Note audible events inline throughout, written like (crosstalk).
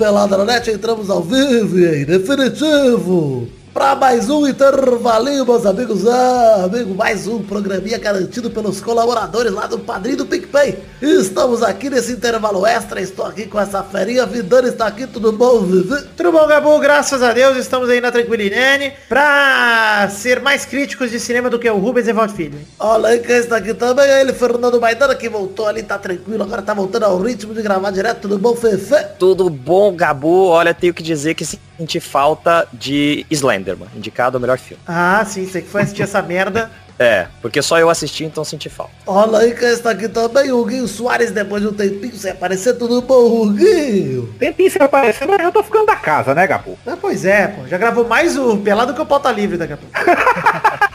Pelada na Net, entramos ao vivo e em definitivo para mais um intervalinho, meus amigos. Ah, amigo, mais um programinha garantido pelos colaboradores lá do Padrinho do PicPay. Estamos aqui nesse intervalo extra. Estou aqui com essa ferinha. Vidani está aqui, tudo bom, Vivi? Tudo bom, Gabu? Graças a Deus, estamos aí na Tranquilinene pra ser mais críticos de cinema do que o Rubens Evaldo Filho. Olha aí quem está aqui também, é ele, Fernando Maidana, que voltou ali, tá tranquilo, agora tá voltando ao ritmo de gravar direto, tudo bom, Fefe? Tudo bom, Gabu? Olha, tenho que dizer que senti falta de Slenderman, indicado ao melhor filme. Ah, sim, você que foi assistir essa merda. (laughs) É, porque só eu assisti, então senti falta. Olha aí quem está aqui também, o Huguinho Soares, depois de um tempinho sem aparecer, tudo bom, Huguinho? Tempinho sem aparecer, mas eu tô ficando da casa, né, Gabu? Ah, pois é, pô. Já gravou mais o Pelado que o Pauta Livre daqui a pouco. (laughs)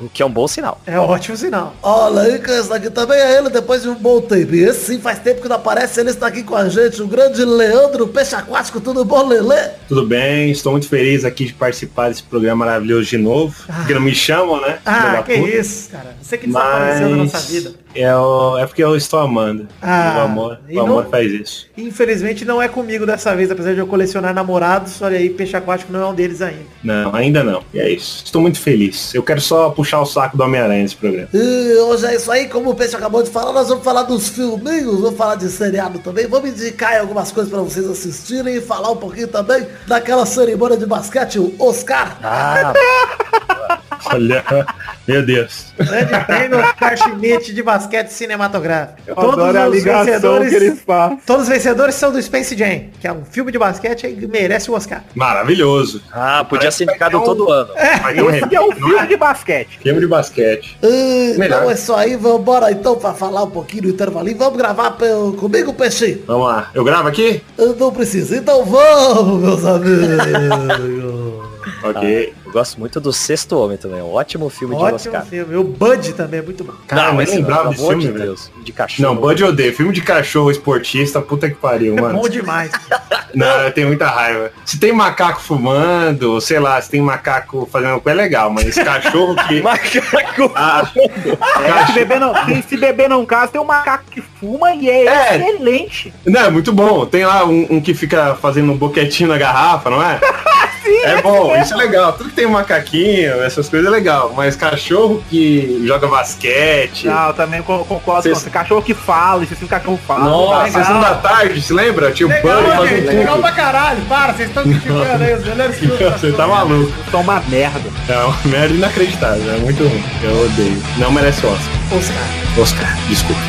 O que é um bom sinal. É um ótimo sinal. Olha aí quem está aqui também, é ele, depois de um bom tempo. E esse sim faz tempo que não aparece, ele está aqui com a gente, o grande Leandro Peixe Aquático, tudo bom, Lelê? Tudo bem, estou muito feliz aqui de participar desse programa maravilhoso de novo. Porque não me chamam, né? Ah, que puta. isso, cara. Você que desapareceu da nossa vida. É, o- é porque eu estou amando. Ah, o amor, o amor não- faz isso. Infelizmente não é comigo dessa vez, apesar de eu colecionar namorados. Olha aí, peixe aquático não é um deles ainda. Não, ainda não. E é isso. Estou muito feliz. Eu quero só puxar o saco do Homem-Aranha nesse programa. E hoje é isso aí, como o Peixe acabou de falar, nós vamos falar dos filminhos, vamos falar de seriado também, vamos indicar algumas coisas para vocês assistirem e falar um pouquinho também daquela cerimônia de basquete, o Oscar. Ah, (laughs) Olha, meu Deus. Grande prêmio Oscar Schmidt de basquete cinematográfico. Eu adoro a ligação que eles fazem. Todos os vencedores são do Space Jam, que é um filme de basquete e merece o Oscar. Maravilhoso. ah, podia ser indicado ter um- todo ano. Um Esse é o remake, não filme é? de basquete. Filme de basquete. Melhor. então é isso aí, vamos embora então para falar um pouquinho do intervalinho, vamos gravar comigo, Peixe? Vamos lá. Eu gravo aqui? Eu não preciso, então vamos, meus amigos. (laughs) Ok. Eu gosto muito do Sexto Homem também. Um ótimo filme de Ótimo Oscar. filme. O Bud também é muito bom. Cara, não, lembrava pelo desse filme, de velho. Deus. De cachorro. Não, Bud eu odeio. Filme de cachorro esportista, puta que pariu, É mano. bom demais. (laughs) Não, eu tenho muita raiva. Se tem macaco fumando, sei lá, se tem macaco fazendo coisa, é legal, mas esse cachorro que. (laughs) Macaco. Ah, É, se beber não, se beber não casa, tem um macaco que fuma e é, É. excelente. não, é muito bom. Tem lá um, um que fica fazendo um boquetinho na garrafa, não é? (laughs) é bom, isso é legal. Tudo que tem um macaquinho, essas coisas é legal. Mas cachorro que joga basquete. Não, eu também co- concordo Vocês- com você. Cachorro que fala, esse filme cachorro fala. Nossa, sessão da tarde, se lembra? Tinha o Legal, fazendo gente. Legal tudo. pra caralho. Para, vocês estão criticando aí (laughs) Você tá maluco. São uma merda. É uma merda inacreditável, é muito ruim. Eu odeio. Não merece Oscar. Oscar. Oscar, desculpa.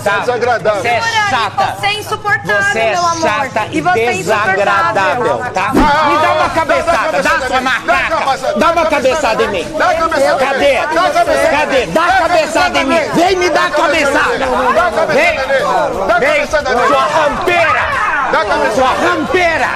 Desagradável. Você é chata. Você é insuportável, Você é meu amor. chata e, você é desagradável, insuportável. tá? Me dá uma cabeçada, dá sua macaca. Dá uma cabeçada em mim. Cadê? Cadê? Dá a cabeçada em mim. Vem me dar a cabeçada. Vem. Vem, sua rampeira. Sua rampeira.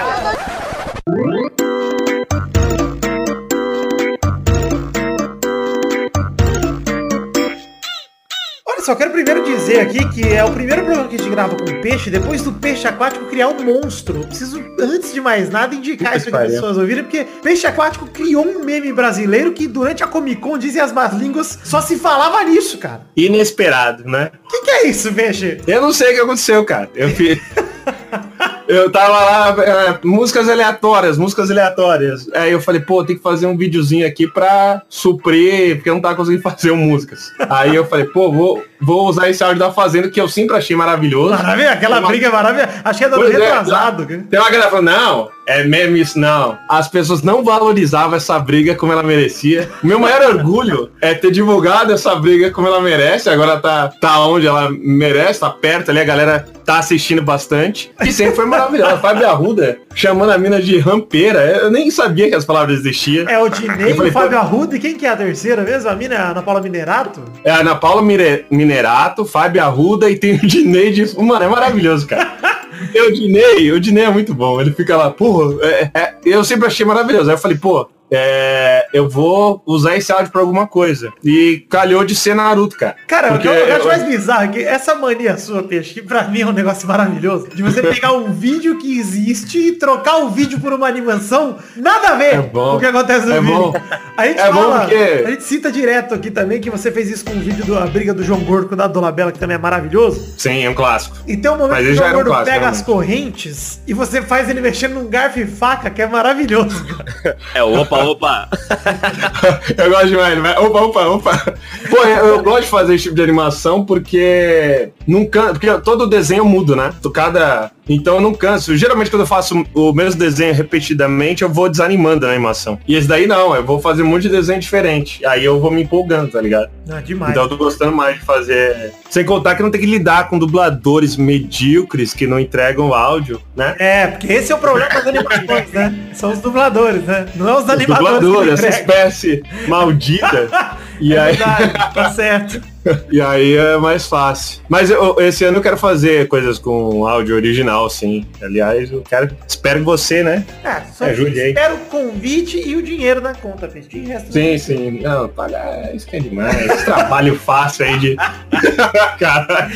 Só, quero primeiro dizer aqui que é o primeiro programa que a gente grava com o peixe, depois do peixe aquático criar um monstro. Eu Preciso, antes de mais nada, indicar isso para as pessoas ouvirem, porque peixe aquático criou um meme brasileiro que durante a Comic Con, dizem as más línguas, só se falava nisso, cara. Inesperado, né? O que, que é isso, peixe? Eu não sei o que aconteceu, cara. Eu fiz. (laughs) Eu tava lá, é, músicas aleatórias, músicas aleatórias. Aí eu falei, pô, tem que fazer um videozinho aqui pra suprir, porque eu não tava conseguindo (laughs) fazer músicas. Aí eu falei, pô, vou, vou usar esse áudio da Fazenda, que eu sempre achei maravilhoso. Maravilha, aquela uma- briga maravilhosa. Acho que é do Pois é, retrasado. cara. Tem uma galera falando, não, é meme isso, não. As pessoas não valorizavam essa briga como ela merecia. Meu maior orgulho é ter divulgado essa briga como ela merece. Agora tá, tá onde ela merece, tá perto ali, a galera tá assistindo bastante. E sempre foi maravilhosa. Fábio Arruda chamando a mina de rampeira. Eu nem sabia que as palavras existiam. É o Dinei, o Fábio Arruda e quem que é a terceira mesmo? A mina é a Ana Paula Minerato? É a Ana Paula Mire- Minerato, Fábio Arruda e tem o Dinei de. Mano, é maravilhoso, cara. (laughs) E o Dinei, o Dinei é muito bom. Ele fica lá, porra, é- é- eu sempre achei maravilhoso. Aí eu falei, pô, é, eu vou usar esse áudio pra alguma coisa. E calhou de ser Naruto, cara. Cara, Porque o que eu, eu acho mais bizarro é que essa mania sua, Peixe, que pra mim é um negócio maravilhoso, de você pegar um vídeo que existe e trocar o vídeo por uma animação, nada a ver É bom. com o que acontece no É vídeo. bom. A gente É bom fala, porque- a gente cita direto aqui também que você fez isso com o vídeo da briga do João Gordo com o da Dona Bela, que também é maravilhoso. Sim, é um clássico. E tem um momento Mas que o João um Gordo clássico, pega realmente. as correntes e você faz ele mexendo num garfo e faca, que é maravilhoso. cara. É, opa, opa. (laughs) eu gosto demais, né? Opa, opa, opa. Pô, eu, eu gosto de fazer esse tipo de animação porque canso, porque todo desenho muda, né? Cada. Então eu não canso. Geralmente quando eu faço o mesmo desenho repetidamente, eu vou desanimando na animação. E esse daí não, eu vou fazer um monte de desenho diferente. Aí eu vou me empolgando, tá ligado? Ah, demais. Então eu tô gostando mais de fazer. Sem contar que não tem que lidar com dubladores medíocres que não entregam áudio, né? É, porque esse é o problema das animações, né? São os dubladores, né? Não é os Os animadores. dubladores, que essa espécie maldita. (laughs) E É aí, verdade, tá certo. (laughs) e aí é mais fácil. Mas eu- esse ano eu quero fazer coisas com áudio original, sim. Aliás, eu quero. Espero você, né? É, só Ajude aí. espero o convite e o dinheiro na conta. De resto, Sim, sim. Não, pagar, isso que é demais. Esse trabalho fácil aí de. (laughs) cara,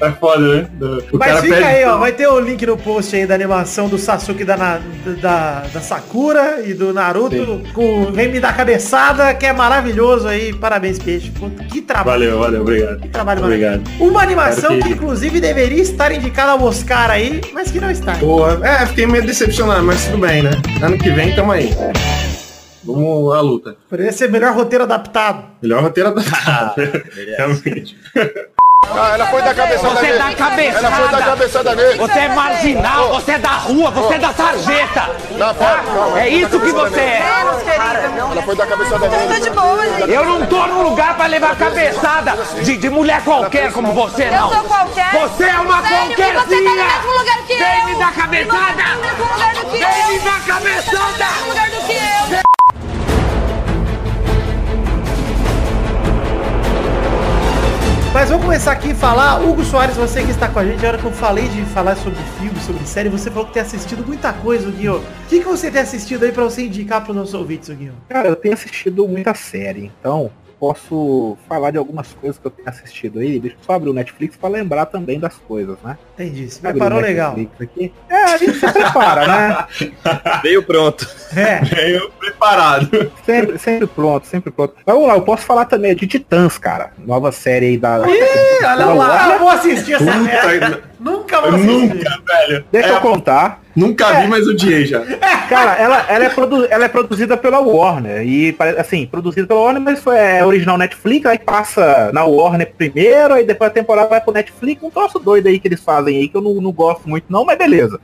tá foda, né? O Mas cara fica pede- aí, ó. Vai ter o link no post aí da animação do Sasuke da, Na- da, da Sakura e do Naruto com o Vem Me Dar Cabeçada, que é maravilhoso aí. Parabéns, Peixe. Que trabalho. Valeu, valeu, obrigado. Que trabalho Obrigado. maravilhoso. Uma animação que... que- inclusive deveria estar indicada ao Oscar aí, mas que não está. Boa. É, fiquei meio decepcionado, mas tudo bem, né? Ano que vem, tamo aí. Vamos à luta. Poderia ser melhor roteiro adaptado. Melhor roteiro da (laughs) (laughs) Realmente. Ah, ela foi dar cabeçada Você nele. dá cabeçada. Ela foi dar cabeçada nele. Você é marginal, você é da rua, você é da sarjeta. Não, para, calma. É isso que você é. Ela foi dar cabeçada nele. de boa, gente. Eu não tô num lugar pra levar cabeçada de, de mulher qualquer como você, Eu não. sou qualquer. Você é uma Sério, qualquerzinha. Você tá no mesmo lugar que Vem eu. me dar cabeçada. Mesmo lugar do que Vem eu. me dar cabeçada. Mas vamos começar aqui a falar, Hugo Soares, você que está com a gente, a hora que eu falei de falar sobre filme, sobre série, você falou que tem assistido muita coisa, Guinho. O que, que você tem assistido aí pra você indicar para os nossos ouvintes, Guinho? Cara, eu tenho assistido muita série, então posso falar de algumas coisas que eu tenho assistido aí. Deixa eu só abrir o Netflix pra lembrar também das coisas, né? Entendi, se preparou legal. Aqui. É, a gente se prepara, né? (laughs) Veio pronto. É, Veio preparado. Sempre, sempre pronto, sempre pronto. Mas vamos lá, eu posso falar também de Titãs, cara. Nova série aí da. Ih, olha lá, eu vou assistir essa merda. Nunca vou assistir. nunca, velho. Deixa É, eu contar. Nunca vi, mas odiei já. Cara, ela, ela, é produ- ela é produzida pela Warner. E, assim, produzida pela Warner, mas foi é, original Netflix, aí passa na Warner primeiro, aí depois a temporada vai pro Netflix. Um troço doido aí que eles fazem aí, que eu não, não gosto muito não, mas beleza.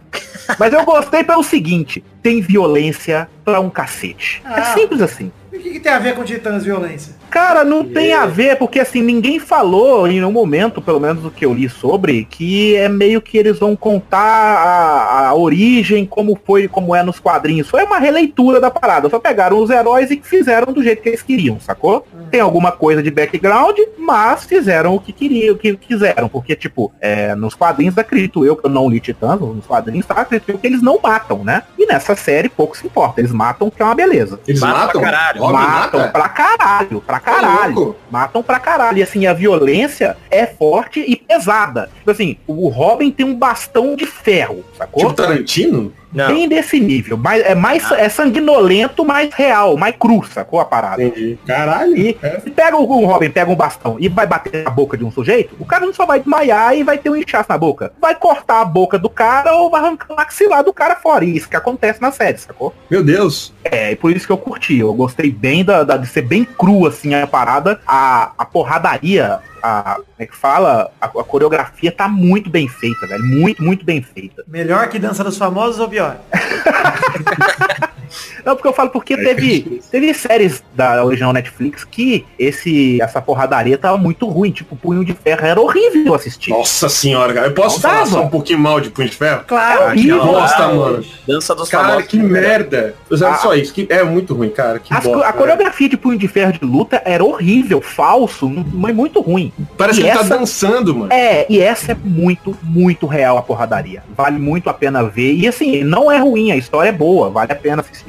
Mas eu gostei pelo seguinte, tem violência pra um cacete. É Ah. simples assim. E O que, que tem a ver com Titãs Violência? Cara, não tem a ver, porque assim, ninguém falou em nenhum momento, pelo menos do que eu li sobre, que é meio que eles vão contar a, a origem, como foi, como é nos quadrinhos. Foi uma releitura da parada. Só pegaram os heróis e fizeram do jeito que eles queriam, sacou? Tem alguma coisa de background, mas fizeram o que queriam, o que quiseram. Porque, tipo, é, nos quadrinhos, acredito eu, que eu não li Titãs, nos quadrinhos, tá? Acredito eu que eles não matam, né? E nessa série, pouco se importa. Eles matam, que é uma beleza. Eles Mata pra matam? caralho. Homem matam mata? pra caralho, pra Tá caralho. Matam pra caralho. E assim, a violência é forte e pesada. Tipo assim, o Robin tem um bastão de ferro, sacou? Tipo Tarantino? Não. Bem desse nível. Mas é mais é sanguinolento, mais real, mais cru, sacou a parada? Entendi. Caralho. E se pega o, o Robin, pega um bastão e vai bater na boca de um sujeito, o cara não só vai desmaiar e vai ter um inchaço na boca. Vai cortar a boca do cara ou vai arrancar o maxilar do cara fora. E isso que acontece na série, sacou? Meu Deus. É, e por isso que eu curti. Eu gostei bem da, da- de ser bem cru, assim, a parada. A, a porradaria, a, como é que fala? A, a coreografia tá muito bem feita, velho. Muito, muito bem feita. Melhor que Dança dos Famosos ou pior? (laughs) Não, porque eu falo porque teve, teve séries da original Netflix que esse, essa porradaria tava muito ruim. Tipo, Punho de Ferro era horrível assistir. Nossa senhora, cara. Eu posso Não falar dava. só um pouquinho mal de Punho de Ferro? Claro. É horrível. Que bosta, mano. Dança dos Cara, famosos. que merda. Era Ah. só isso. Que é muito ruim, cara. Que As bosta, a coreografia de Punho de Ferro de luta era horrível, falso, mas muito ruim. Parece E que ele essa- tá dançando, mano. É, e essa é muito, muito real a porradaria. Vale muito a pena ver. E assim, não é ruim, a história é boa, vale a pena assistir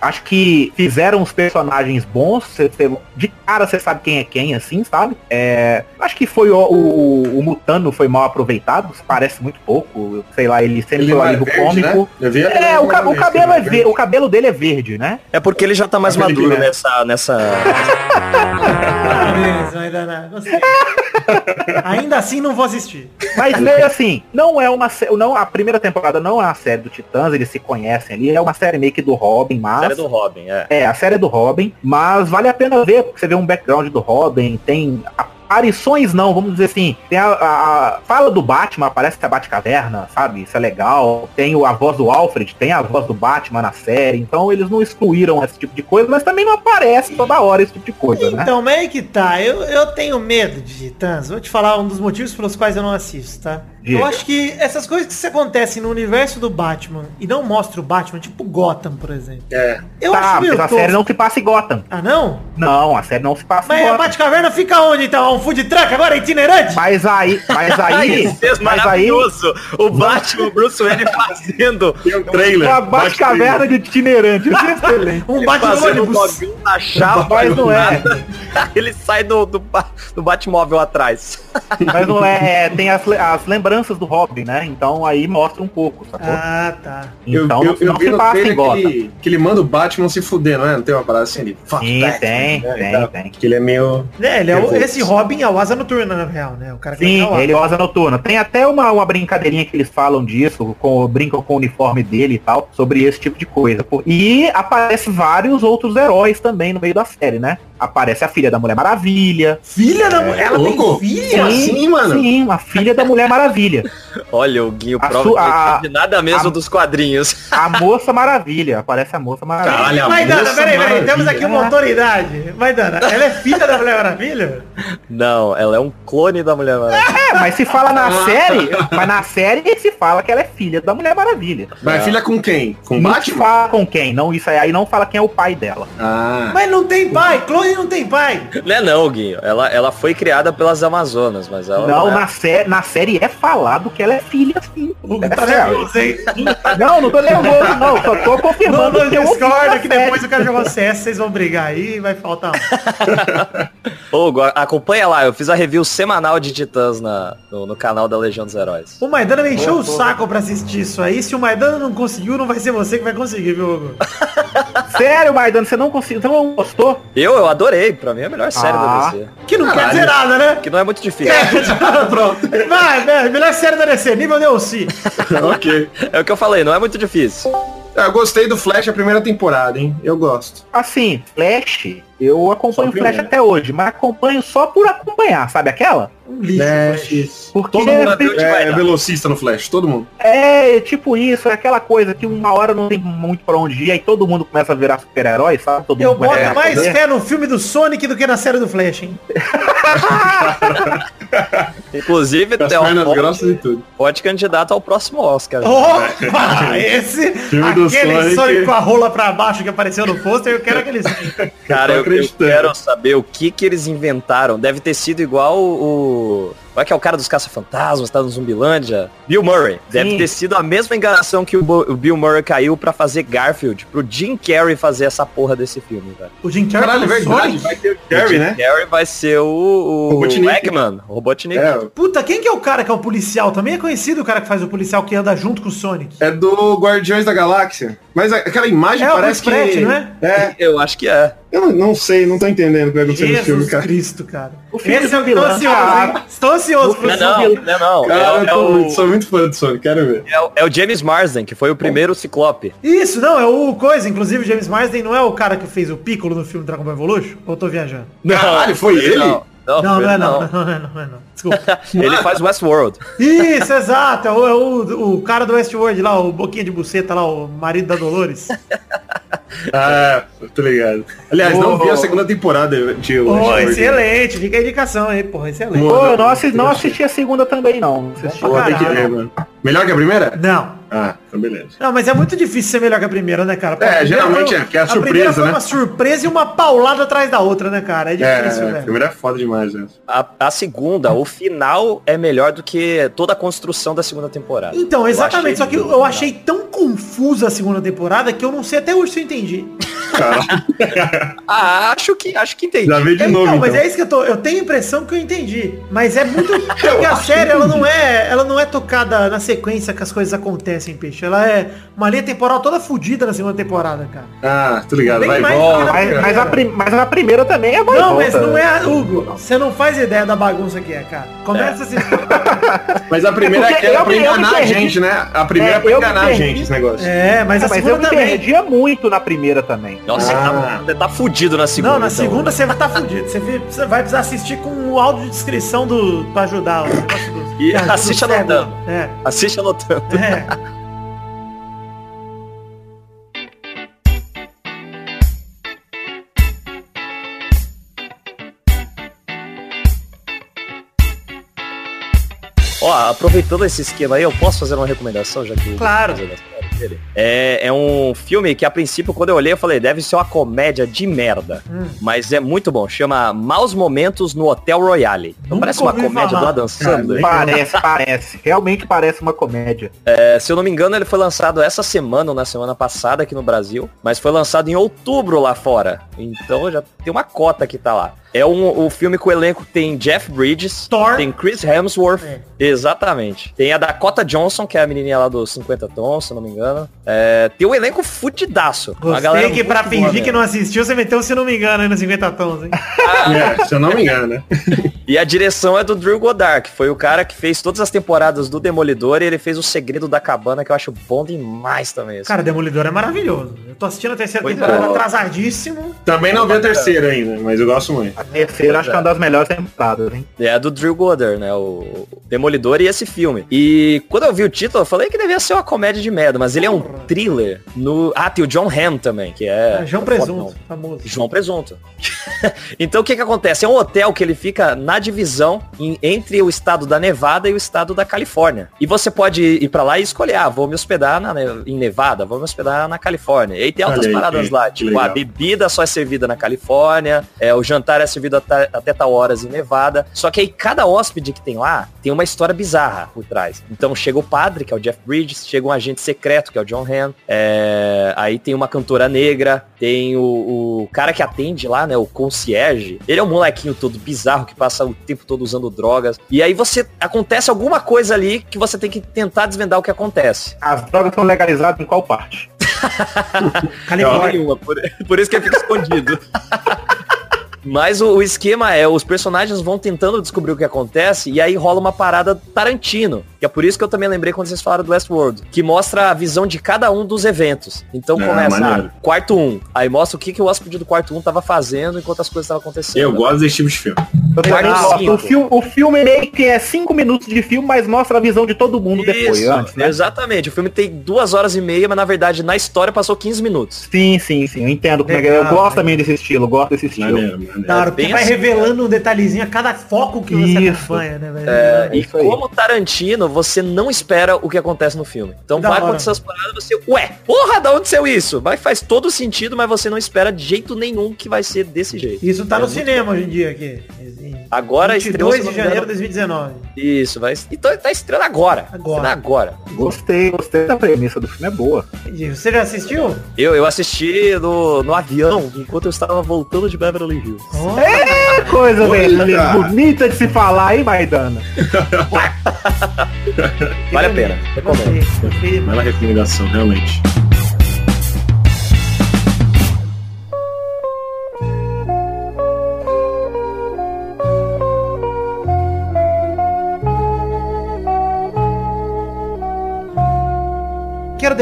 Acho que fizeram os personagens bons, você- você- de cara você sabe quem é quem, assim, sabe? É, acho que foi o, o, o Mutano foi mal aproveitado, parece muito pouco. Sei lá, ele sempre Ele foi um é alívio verde, cômico. né? É, o, ca- o cabelo é ver, o cabelo dele é verde, né? É porque ele já tá mais maduro nessa, nessa. (laughs) Beleza, ainda não. Gostei. Ainda assim não vou assistir. Mas meio assim, não é uma não a primeira temporada não é uma série do Titãs, eles se conhecem ali, é uma série meio que do Robin, mas série do Robin, é. É, a série é do Robin, mas vale a pena ver, porque você vê um background do Robin, tem aparições não, vamos dizer assim, tem a, a- a fala do Batman, aparece a Batcaverna, sabe? Isso é legal. Tem a voz do Alfred, tem a voz do Batman na série, então eles não excluíram esse tipo de coisa, mas também não aparece toda hora esse tipo de coisa, né? Então, aí que tá. Eu, eu tenho medo de Titãs. Vou te falar um dos motivos pelos quais eu não assisto, tá? Diga. Eu acho que essas coisas que se acontecem no universo do Batman e não mostra o Batman, tipo Gotham, por exemplo. É. Eu tá, acho meio mas a série não se passa em Gotham. Ah, não? Não, a série não se passa Mas em a Gotham. Batcaverna fica onde, então? Um food truck agora, itinerante? Mas aí, mas (laughs) aí, é mas aí, maravilhoso. O Batman, o Bruce Wayne fazendo. (laughs) Tem um trailer. uma Batcaverna de itinerante, é (laughs) excelente. Um fazendo um na chapa. Mas não é. Ele sai do, do, do Batmóvel atrás. Mas não é, é, tem as, as lembranças do Robin, né? Então aí mostra um pouco, sacou? Ah, tá. Eu, então eu, não, eu não vi se no passa em trailer que ele, que ele manda o Batman se fuder, não é? Não tem uma parada assim? Ele, Sim, Batman, tem, né? tem, Então, tem. Que ele é meio... É, ele é o- esse Robin é o Asa Noturna, na real, né? O cara que Sim, dar ele é o Asa Noturna. Tem até uma, uma brincadeirinha que eles falam disso, com, brincam com o uniforme dele e tal, sobre esse tipo de coisa. E aparece vários outros heróis também no meio da série, né? Aparece a filha da Mulher Maravilha. Filha da mulher, ela louco. tem filha? assim, mano? Sim, a filha da Mulher Maravilha. (laughs) Olha, o Guinho A prova su- que não a- sabe nada mesmo a- dos quadrinhos. A (laughs) Moça Maravilha. Aparece a Moça Maravilha. Caralho, a Vai, Dana, peraí, peraí, temos aqui uma autoridade. Vai, Dana, ela é filha da Mulher Maravilha? (laughs) Não, ela é um clone da Mulher Maravilha. É, mas se fala na série, mas na série se fala que ela é filha da Mulher Maravilha. Mas filha com quem? Com o Não Batman? fala com quem, não, isso aí, aí não fala quem é o pai dela. Ah. Mas não tem pai, clone não tem pai. Não é não, Guinho. Ela, ela foi criada pelas Amazonas, mas ela não, é. na, sé na série é falado que ela é filha sim. Hugo É tá nervoso, hein? Não, não tô nervoso, não, só tô Não, confirmando não que eu ouvi discorda na que série. depois o cara jogou CS, vocês vão brigar aí e vai faltar um. (laughs) Ô, Gu- acompanha lá, eu fiz a review semanal de Titãs na, no, no canal da Legião dos Heróis. O Maidana me encheu o saco pra assistir isso aí. Se o Maidana não conseguiu, não vai ser você que vai conseguir, viu, Hugo? Sério, Maidano, você não conseguiu, você não gostou? Eu, eu adorei, pra mim é a melhor série Ah. da DC. Que não quer dizer nada, né? Que não é muito difícil. (laughs) Pronto. Vai, vai, melhor série da DC, nível DLC. (laughs) ok. É o que eu falei, não é muito difícil. Ah, Eu gostei do Flash a primeira temporada, hein? Eu gosto. Assim, Flash, eu acompanho o Flash até hoje, mas acompanho só por acompanhar, sabe aquela? Um lixo. Flash. Porque Todo mundo é, vai é dar? velocista no Flash, todo mundo. É tipo isso, é aquela coisa que uma hora não tem muito pra onde ir, aí todo mundo começa a virar super-herói, sabe? Todo Eu boto mais poder. fé no filme do Sonic do que na série do Flash, hein? (laughs) Inclusive, Com as é um pernas forte, grossas e tudo. forte candidato ao próximo Oscar. Opa! (laughs) Esse, Filme do aquele Sonic. Sonic com a rola pra baixo que apareceu no pôster, eu quero aquele. Cara, Eu eu, tô eu acreditando. quero saber o que que eles inventaram. Deve ter sido igual o... É que é o cara dos caça-fantasmas, tá no Zumbilândia? Bill Murray. Deve Sim. ter sido a mesma enganação que o, Bill Murray caiu pra fazer Garfield, pro Jim Carrey fazer essa porra desse filme, velho. O Jim Carrey Caralho, é verdade. Vai ter o Jim né? Carrey vai ser o, o Robotnik. Eggman, o Robotnik. É, Puta, quem que é o cara que é o policial? Também é conhecido o cara que faz o policial que anda junto com o Sonic. é do Guardiões da Galáxia. Mas aquela imagem É o parece Chris Pratt, que... não é? É, Eu acho que é. eu não, sei, não tô entendendo o que vai acontecer nesse filme, Jesus cara. Cristo, cara. O filme Esse eu tô vilão. ansioso, Ah. hein? Estou ansioso pro Não, não, não, não. Cara, É, eu é tô o, muito- sou muito fã do Sonic, quero ver. é o- é o James Marsden, que foi o primeiro Ciclope. Isso, não, é o coisa. Inclusive, o James Marsden não é o cara que fez o Piccolo no filme Dragon Ball Evolution? Ou eu tô viajando? Caralho, foi ele? Não, não, Não, foi não é ele não. Não, não é não, não é não. Desculpa. (laughs) Ele faz Westworld. Isso, exato. É o, é o, o cara do Westworld lá, o boquinha de buceta lá, o marido da Dolores. (laughs) Ah, tô ligado. Aliás, não Ô, vi a segunda temporada de Pô, Westworld. excelente. Fica a indicação aí, porra. Excelente. Pô, eu não assisti, não assisti a segunda também, não. Não assisti. Que ver, mano. Melhor que a primeira? Não. Ah, então beleza. Não, mas é muito difícil ser melhor que a primeira, né, cara? Pô, É, a primeira geralmente foi- é, que é a primeira surpresa, foi né? uma surpresa e uma paulada atrás da outra, né, cara? É difícil, É, a velho. primeira é foda demais, né? A, a segunda, o final é melhor do que toda a construção da segunda temporada. Então, exatamente. Só que eu achei tão confusa a segunda temporada que eu não sei até hoje se eu entendi. Ah, acho que, acho que entendi. Já veio de É, novo, então, mas então. é isso que eu tô. Eu tenho a impressão que eu entendi. Mas é muito. (laughs) Porque a série ela não é. Ela não é tocada na sequência que as coisas acontecem, peixe. Ela é uma linha temporal toda fodida na segunda temporada, cara. Ah, tô ligado. Bem Vai mais volta. Mas, mas a mas a primeira também é boa. Não, mas não é. a- Hugo, você não faz ideia da bagunça que é, cara. Começa a se. Mas a primeira É é porque aquela eu pra eu enganar a gente, né? A primeira É, é pra eu enganar a gente, esse negócio. É, mas a mas eu segunda me também. perdia muito na primeira também. Nossa, você tá, você tá fudido na segunda. Não, na então. segunda você vai estar fudido. Você, vai precisar assistir com o áudio de descrição do. pra ajudar. Do, E assiste anotando. É. Assiste anotando. É. (laughs) Ó, aproveitando esse esquema aí, eu posso fazer uma recomendação, já que Claro. É, é um filme que a princípio, quando eu olhei, eu falei, deve ser uma comédia de merda. Hum. Mas é muito bom. Chama Maus Momentos no Hotel Royale. Não Nunca parece uma comédia falar. do Adam Sandler? Parece, parece. Realmente parece uma comédia. É, se eu não me engano, ele foi lançado essa semana ou na semana passada aqui no Brasil, mas foi lançado em outubro lá fora. Então já tem uma cota que tá lá. É um, o filme com o elenco tem Jeff Bridges, Thor. tem Chris Hemsworth, É. exatamente. Tem a Dakota Johnson, que é a menininha lá dos 50 tons, se eu não me engano. É, tem um elenco fudidaço. Galera Gostei que pra fingir que não assistiu, você meteu, se não me engano, aí nos 50 tons, hein? (laughs) É, se eu não me engano, né? (laughs) E a direção é do Drew Goddard, que foi o cara que fez todas as temporadas do Demolidor e ele fez o Segredo da Cabana, que eu acho bom demais também. assim. Cara, Demolidor é maravilhoso. Eu tô assistindo a terceira Pois temporada é. atrasadíssimo. Também não vi a terceira ainda, mas eu gosto muito. A terceira acho que é uma das melhores temporadas, hein? É a do Drew Goddard, né? O Demolidor e esse filme. E quando eu vi o título, eu falei que devia ser uma comédia de merda, mas ele é um thriller no... Ah, tem o John Hamm também, que é... É, João Presunto, famoso. João Presunto. (laughs) então o que que acontece? É um hotel que ele fica na divisão em- entre o estado da Nevada e o estado da Califórnia. E você pode ir pra lá e escolher, ah, vou me hospedar na em Nevada, vou me hospedar na Califórnia. E aí tem altas Olha aí, paradas que- lá, tipo, a legal. bebida só é servida na Califórnia, é, o jantar é servido até, até tal horas em Nevada. Só que aí cada hóspede que tem lá tem uma história bizarra por trás. Então chega o padre, que é o Jeff Bridges, chega um agente secreto, que é o John Hamm, é, aí tem uma cantora negra, tem o, o cara que atende lá, né, o concierge. Ele é um molequinho todo bizarro que passa o tempo todo usando drogas. E aí você acontece alguma coisa ali que você tem que tentar desvendar o que acontece. As drogas são legalizadas em qual parte? (laughs) Califórnia. Nenhuma, por, por isso que ele fica escondido. (laughs) Mas o, o esquema é, os personagens vão tentando descobrir o que acontece e aí rola uma parada Tarantino. Que é por isso que eu também lembrei quando vocês falaram do Westworld. Que mostra a visão de cada um dos eventos. Então Ah, começa, maneiro. ah, quarto 1. Aí mostra o que, que o hóspede do quarto 1 tava fazendo enquanto as coisas estavam acontecendo. Eu gosto desse tipo de filme. Cinco. O filme, o filme meio que é cinco minutos de filme, mas mostra a visão de todo mundo depois, Isso, antes, né? Exatamente. O filme tem duas horas e meia, mas na verdade na história passou 15 minutos. Sim, sim, sim. Eu entendo como é que é. Eu Legal, gosto também desse estilo, eu gosto desse estilo. Maneiro, maneiro. Claro, bem porque vai assim, revelando um detalhezinho a cada foco que você Isso. acompanha, né, velho? É, e isso aí. como Tarantino, você não espera o que acontece no filme. Então Da vai hora. acontecer as paradas, você, ué, porra, da onde saiu isso? Mas faz todo sentido, mas você não espera de jeito nenhum que vai ser desse jeito. Isso tá É no cinema hoje em dia aqui. Agora estreou, 22 se não de janeiro de 2019. Isso, vai. Então tá estreando agora. Agora. Agora. Gostei, gostei da premissa do filme, é boa. Entendi. Você já assistiu? Eu, eu assisti no, no avião enquanto eu estava voltando de Beverly Hills. É coisa cara. bonita de se falar, hein, Maidana? (laughs) Vale a pena. Recomendo. Bela recomendação, realmente.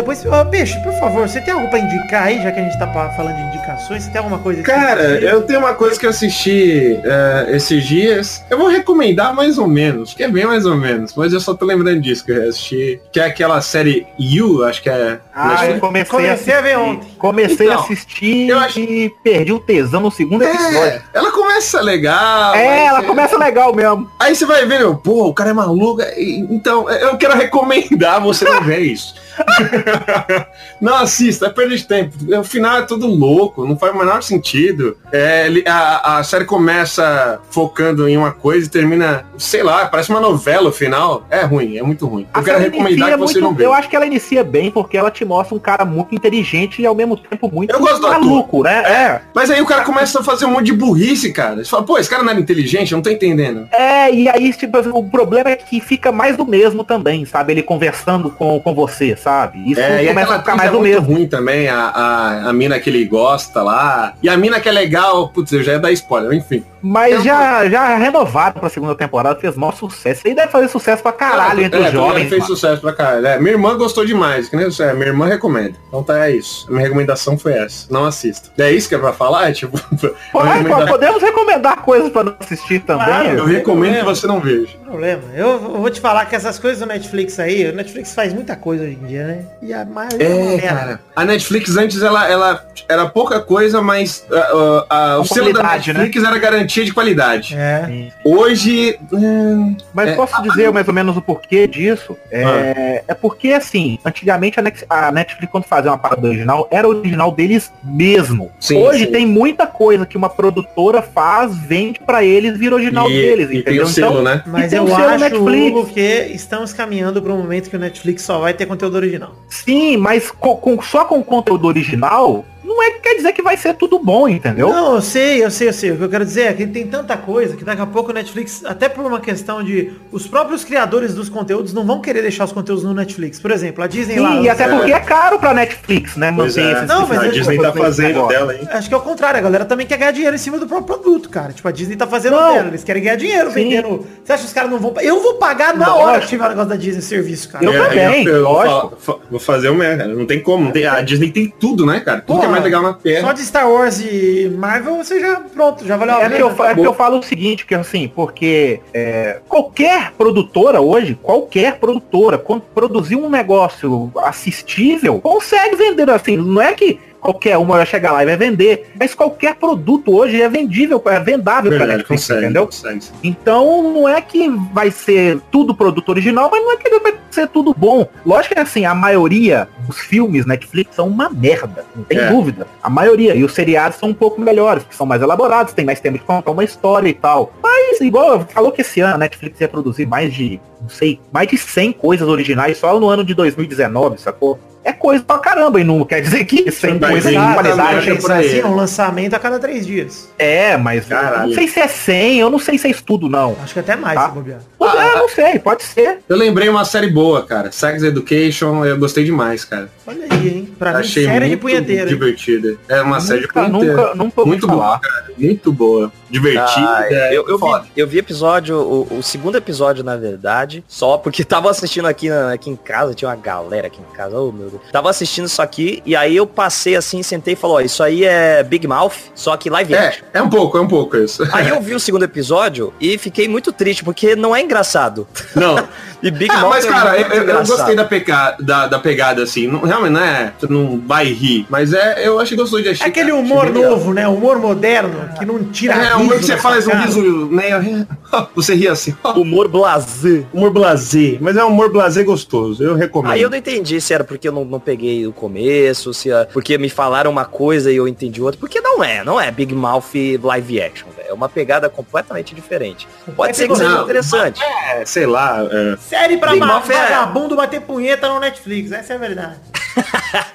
Depois. Ô, Peixe, por favor, você tem algo pra indicar aí, já que a gente tá falando de indicações? Você tem alguma coisa Cara, específica? eu tenho uma coisa que eu assisti é, esses dias. Eu vou recomendar mais ou menos, que é bem mais ou menos, mas eu só tô lembrando disso que eu assisti. Que é aquela série You, acho que é. Ah, eu comecei, Comecei a ver ontem. Comecei a Então, assistir eu acho- e perdi o tesão no segundo episódio. É, ela começa legal. É, ela você- começa legal mesmo. Aí você vai ver, meu, pô, o cara é maluco. Então, eu quero recomendar você não ver isso. (laughs) Não assista, é perda de tempo. O final é tudo louco, não faz o menor sentido. É, ele- a, a série começa focando em uma coisa e termina, sei lá, parece uma novela o final. É ruim, é muito ruim. Eu A quero recomendar que você muito- não vê. Eu acho que ela inicia bem porque ela te mostra um cara muito inteligente e ao mesmo tempo muito Eu gosto maluco, né? É. Mas aí o cara começa a fazer um monte de burrice, cara. Você fala, pô, esse cara não era inteligente, eu não tô entendendo. É, e aí, tipo, o problema é que fica mais do mesmo também, sabe? Ele conversando com, com você, sabe? Isso É, e começa aquela a ficar mais é do muito mesmo. ruim também, a, a, a mina que ele gosta lá. E a mina que é legal, putz, eu já ia dar spoiler, enfim. Mas Eu- já, já renovado pra segunda temporada, fez maior sucesso. Isso aí deve fazer sucesso pra caralho É, entre é, os jovens. fez mano. sucesso pra caralho. É, minha irmã gostou demais, que nem eu sei, minha irmã recomenda. Então tá, é isso. A minha recomendação foi essa. Não assista. É isso que é pra falar? É, tipo, (laughs) Pô, eu recomendar- podemos recomendar coisas pra não assistir também. Claro. eu recomendo que você não veja. problema. Eu, eu vou te falar que essas coisas do Netflix aí, o Netflix faz muita coisa hoje em dia, né? E a maioria é É, cara. A Netflix antes ela, ela era pouca coisa, mas ah, ah, o selo da qualidade, né? Netflix era garantia de qualidade. É. Hoje. hum, Mas É. posso dizer mais ou menos o porquê disso? É, é porque, assim, antigamente a a Netflix, quando fazia uma parada original, era original deles mesmo. Sim, Hoje sim. tem muita coisa que uma produtora faz, vende pra eles, vira original e, deles, e tem entendeu? o selo, então, né? Mas tem eu acho, Netflix. Hugo, que estamos caminhando para um momento que o Netflix só vai ter conteúdo original. sim, mas co- com- só com o conteúdo original, não é que quer dizer que vai ser tudo bom, entendeu? Não, eu sei, eu sei, eu sei. O que eu quero dizer é que tem tanta coisa que daqui a pouco o Netflix, até por uma questão de os próprios criadores dos conteúdos não vão querer deixar os conteúdos no Netflix. Por exemplo, a Disney lá. Sim, e até é. porque é caro pra Netflix, né? Pois manter é. esses- Não, mas a Disney tá fazendo dela, hein? Acho que é o contrário, a galera também quer ganhar dinheiro em cima do próprio produto, cara. Tipo, a Disney tá fazendo Não. dela, eles querem ganhar dinheiro Sim. vendendo. Você acha que os caras não vão. Eu vou pagar na Lógico. hora que tiver o negócio da Disney serviço, cara. Eu também, É, eu vou, lógico. vou fazer o meu, cara. Não tem como. não a Disney tem tudo, né, cara? Tudo que é Porra, mais legal na Só terra. de Star Wars e Marvel, você já. Pronto, já valeu a É pena. que, eu, é que eu falo o seguinte, que assim, porque é, qualquer produtora hoje, qualquer produtora, quando produzir um negócio assistível, consegue vender assim. Não é que qualquer uma vai chegar lá e vai vender, mas qualquer produto hoje é vendível, é vendável pra Verdade, Netflix, consegue, entendeu? consegue. Então não é que vai ser tudo produto original, mas não é que vai ser tudo bom. Lógico que assim, a maioria dos filmes Netflix são uma merda, não tem É. dúvida. A maioria. E os seriados são um pouco melhores, porque são mais elaborados, tem mais tempo de contar uma história e tal. Mas igual, falou que esse ano a Netflix ia produzir mais de, não sei, mais de 100 coisas originais só no ano de 2019, sacou? É coisa pra caramba, e não quer dizer que 100 Mas coisas de sim, qualidade. por aí. assim, é um lançamento a cada três dias. É, mas eu Caralho. não sei se é 100, eu não sei se é isso tudo, não. Acho que até mais, Tá. se bobear. Pode- é, não sei, pode ser. Eu lembrei uma série boa, cara. Sex Education, eu gostei demais, cara. Olha aí, hein? Pra mim, Achei série de muito punheteira. hein? divertida. É uma série de Nunca, punheteira. nunca, nunca Muito falar. boa, cara. Muito boa. Divertida. Ah, eu, eu, vi, eu vi episódio, o, o segundo episódio, na verdade, só porque (laughs) tava assistindo aqui, na- aqui em casa, tinha uma galera aqui em casa, oh meu Deus. Tava assistindo isso aqui, e aí eu passei assim, sentei e falou, ó, isso aí é Big Mouth, só que live É, action. é um pouco, é um pouco isso. Aí eu (laughs) vi o segundo episódio e fiquei muito triste, porque não é engraçado. Não. (laughs) E Big Ah, Mouth mas, é cara, eu, eu gostei da, peca, da, da pegada, assim. Não, realmente não é. Tu não vai rir. Mas é, eu achei gostoso de É achar. aquele humor novo, né? Humor moderno, que não tira É, riso humor que você faz sua um riso meio. (laughs) Você ri assim. Humor blasé. Humor blazer. Mas é um humor blazer gostoso. Eu recomendo. Aí eu não entendi se era porque eu não, não peguei o começo, se é porque me falaram uma coisa e eu entendi outra. Porque não é, não é Big Mouth live action, velho. É uma pegada completamente diferente. Pode ser que seja Não, interessante. É, sei lá. é, Série pra Big Mouth é- vagabundo bater punheta no Netflix, essa é a verdade.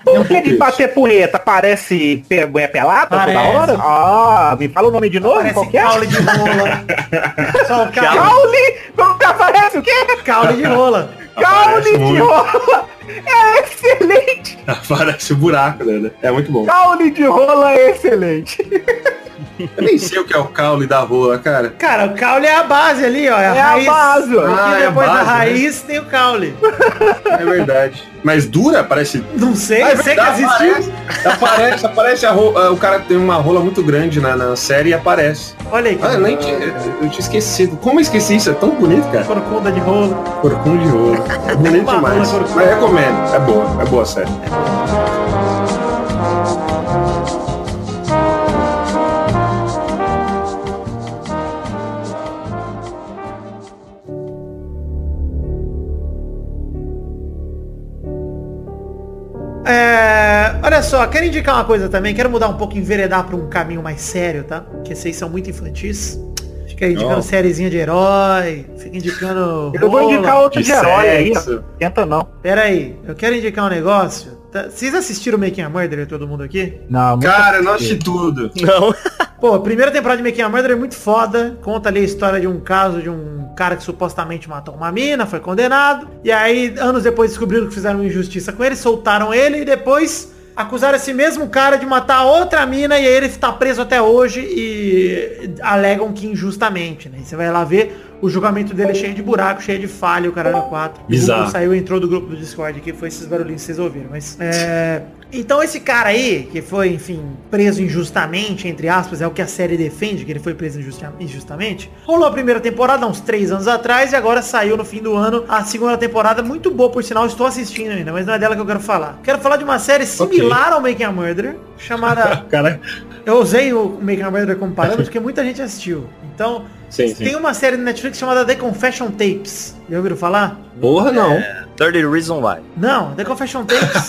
Por que de bater punheta parece pe- mulher pelada toda Parece. hora? Ah, me fala o nome de novo, Parece qual que é? caule de rola. (laughs) Só o caule, Caule! Como que aparece o quê? caule de rola. Caule Aparece de rola! É excelente! Parece o buraco, né? É muito bom. Caule de rola é excelente! Eu nem sei o que é o caule da rola, cara. Cara, o caule é a base ali, ó. É a É a raiz. base, ó. Porque Ah, é a depois da base, né? raiz tem o caule. É verdade. Mas dura? Parece. Não sei, Ah, é sei que existiu. Aparece, aparece, aparece ah, o cara tem uma rola muito grande na, na série e aparece. Olha aí, Ah, eu, nem tinha, eu tinha esquecido. Como eu esqueci isso? É tão bonito, cara. corcunda de rola. Corcunda de ouro. É (laughs) bonito demais. Mas recomendo. É boa. É boa a série. Só, quero indicar uma coisa também, quero mudar um pouco, enveredar pra um caminho mais sério, tá? Porque vocês são muito infantis. Fica indicando Não. sériezinha de herói, fica indicando. Eu vou indicar rola. outro de de herói aí. Tenta não. Pera aí, eu quero indicar um negócio. Tá- Vocês assistiram Making a Murder, todo mundo aqui? Não, Cara, eu não assisti. tudo. Não. (laughs) Pô, a primeira temporada de Making a Murder é muito foda. Conta ali a história de um caso de um cara que supostamente matou uma mina, foi condenado. E aí, anos depois, descobriram que fizeram uma injustiça com ele, soltaram ele e depois acusaram esse mesmo cara de matar outra mina e aí ele tá preso até hoje e alegam que injustamente, né? E você vai lá ver o julgamento dele é cheio de buraco, cheio de falha, o caralho 4. Bizarro. Saiu, entrou do grupo do Discord aqui, foi esses barulhinhos que vocês ouviram. Mas, é... Então esse cara aí, que foi, enfim, preso injustamente, entre aspas, é o que a série defende, que ele foi preso injusta- injustamente. Rolou a primeira temporada há uns três anos atrás e agora saiu no fim do ano a segunda temporada, muito boa, por sinal, estou assistindo ainda, mas não é dela que eu quero falar. Quero falar de uma série similar ao Making a Murder, chamada... (laughs) Cara, Eu usei o Making a Murder como parâmetro porque muita gente assistiu. Então, Sim, sim. tem uma série no Netflix chamada The Confession Tapes. Já ouviram falar? porra não. 30 Reason Why. Não, The Confession Tapes.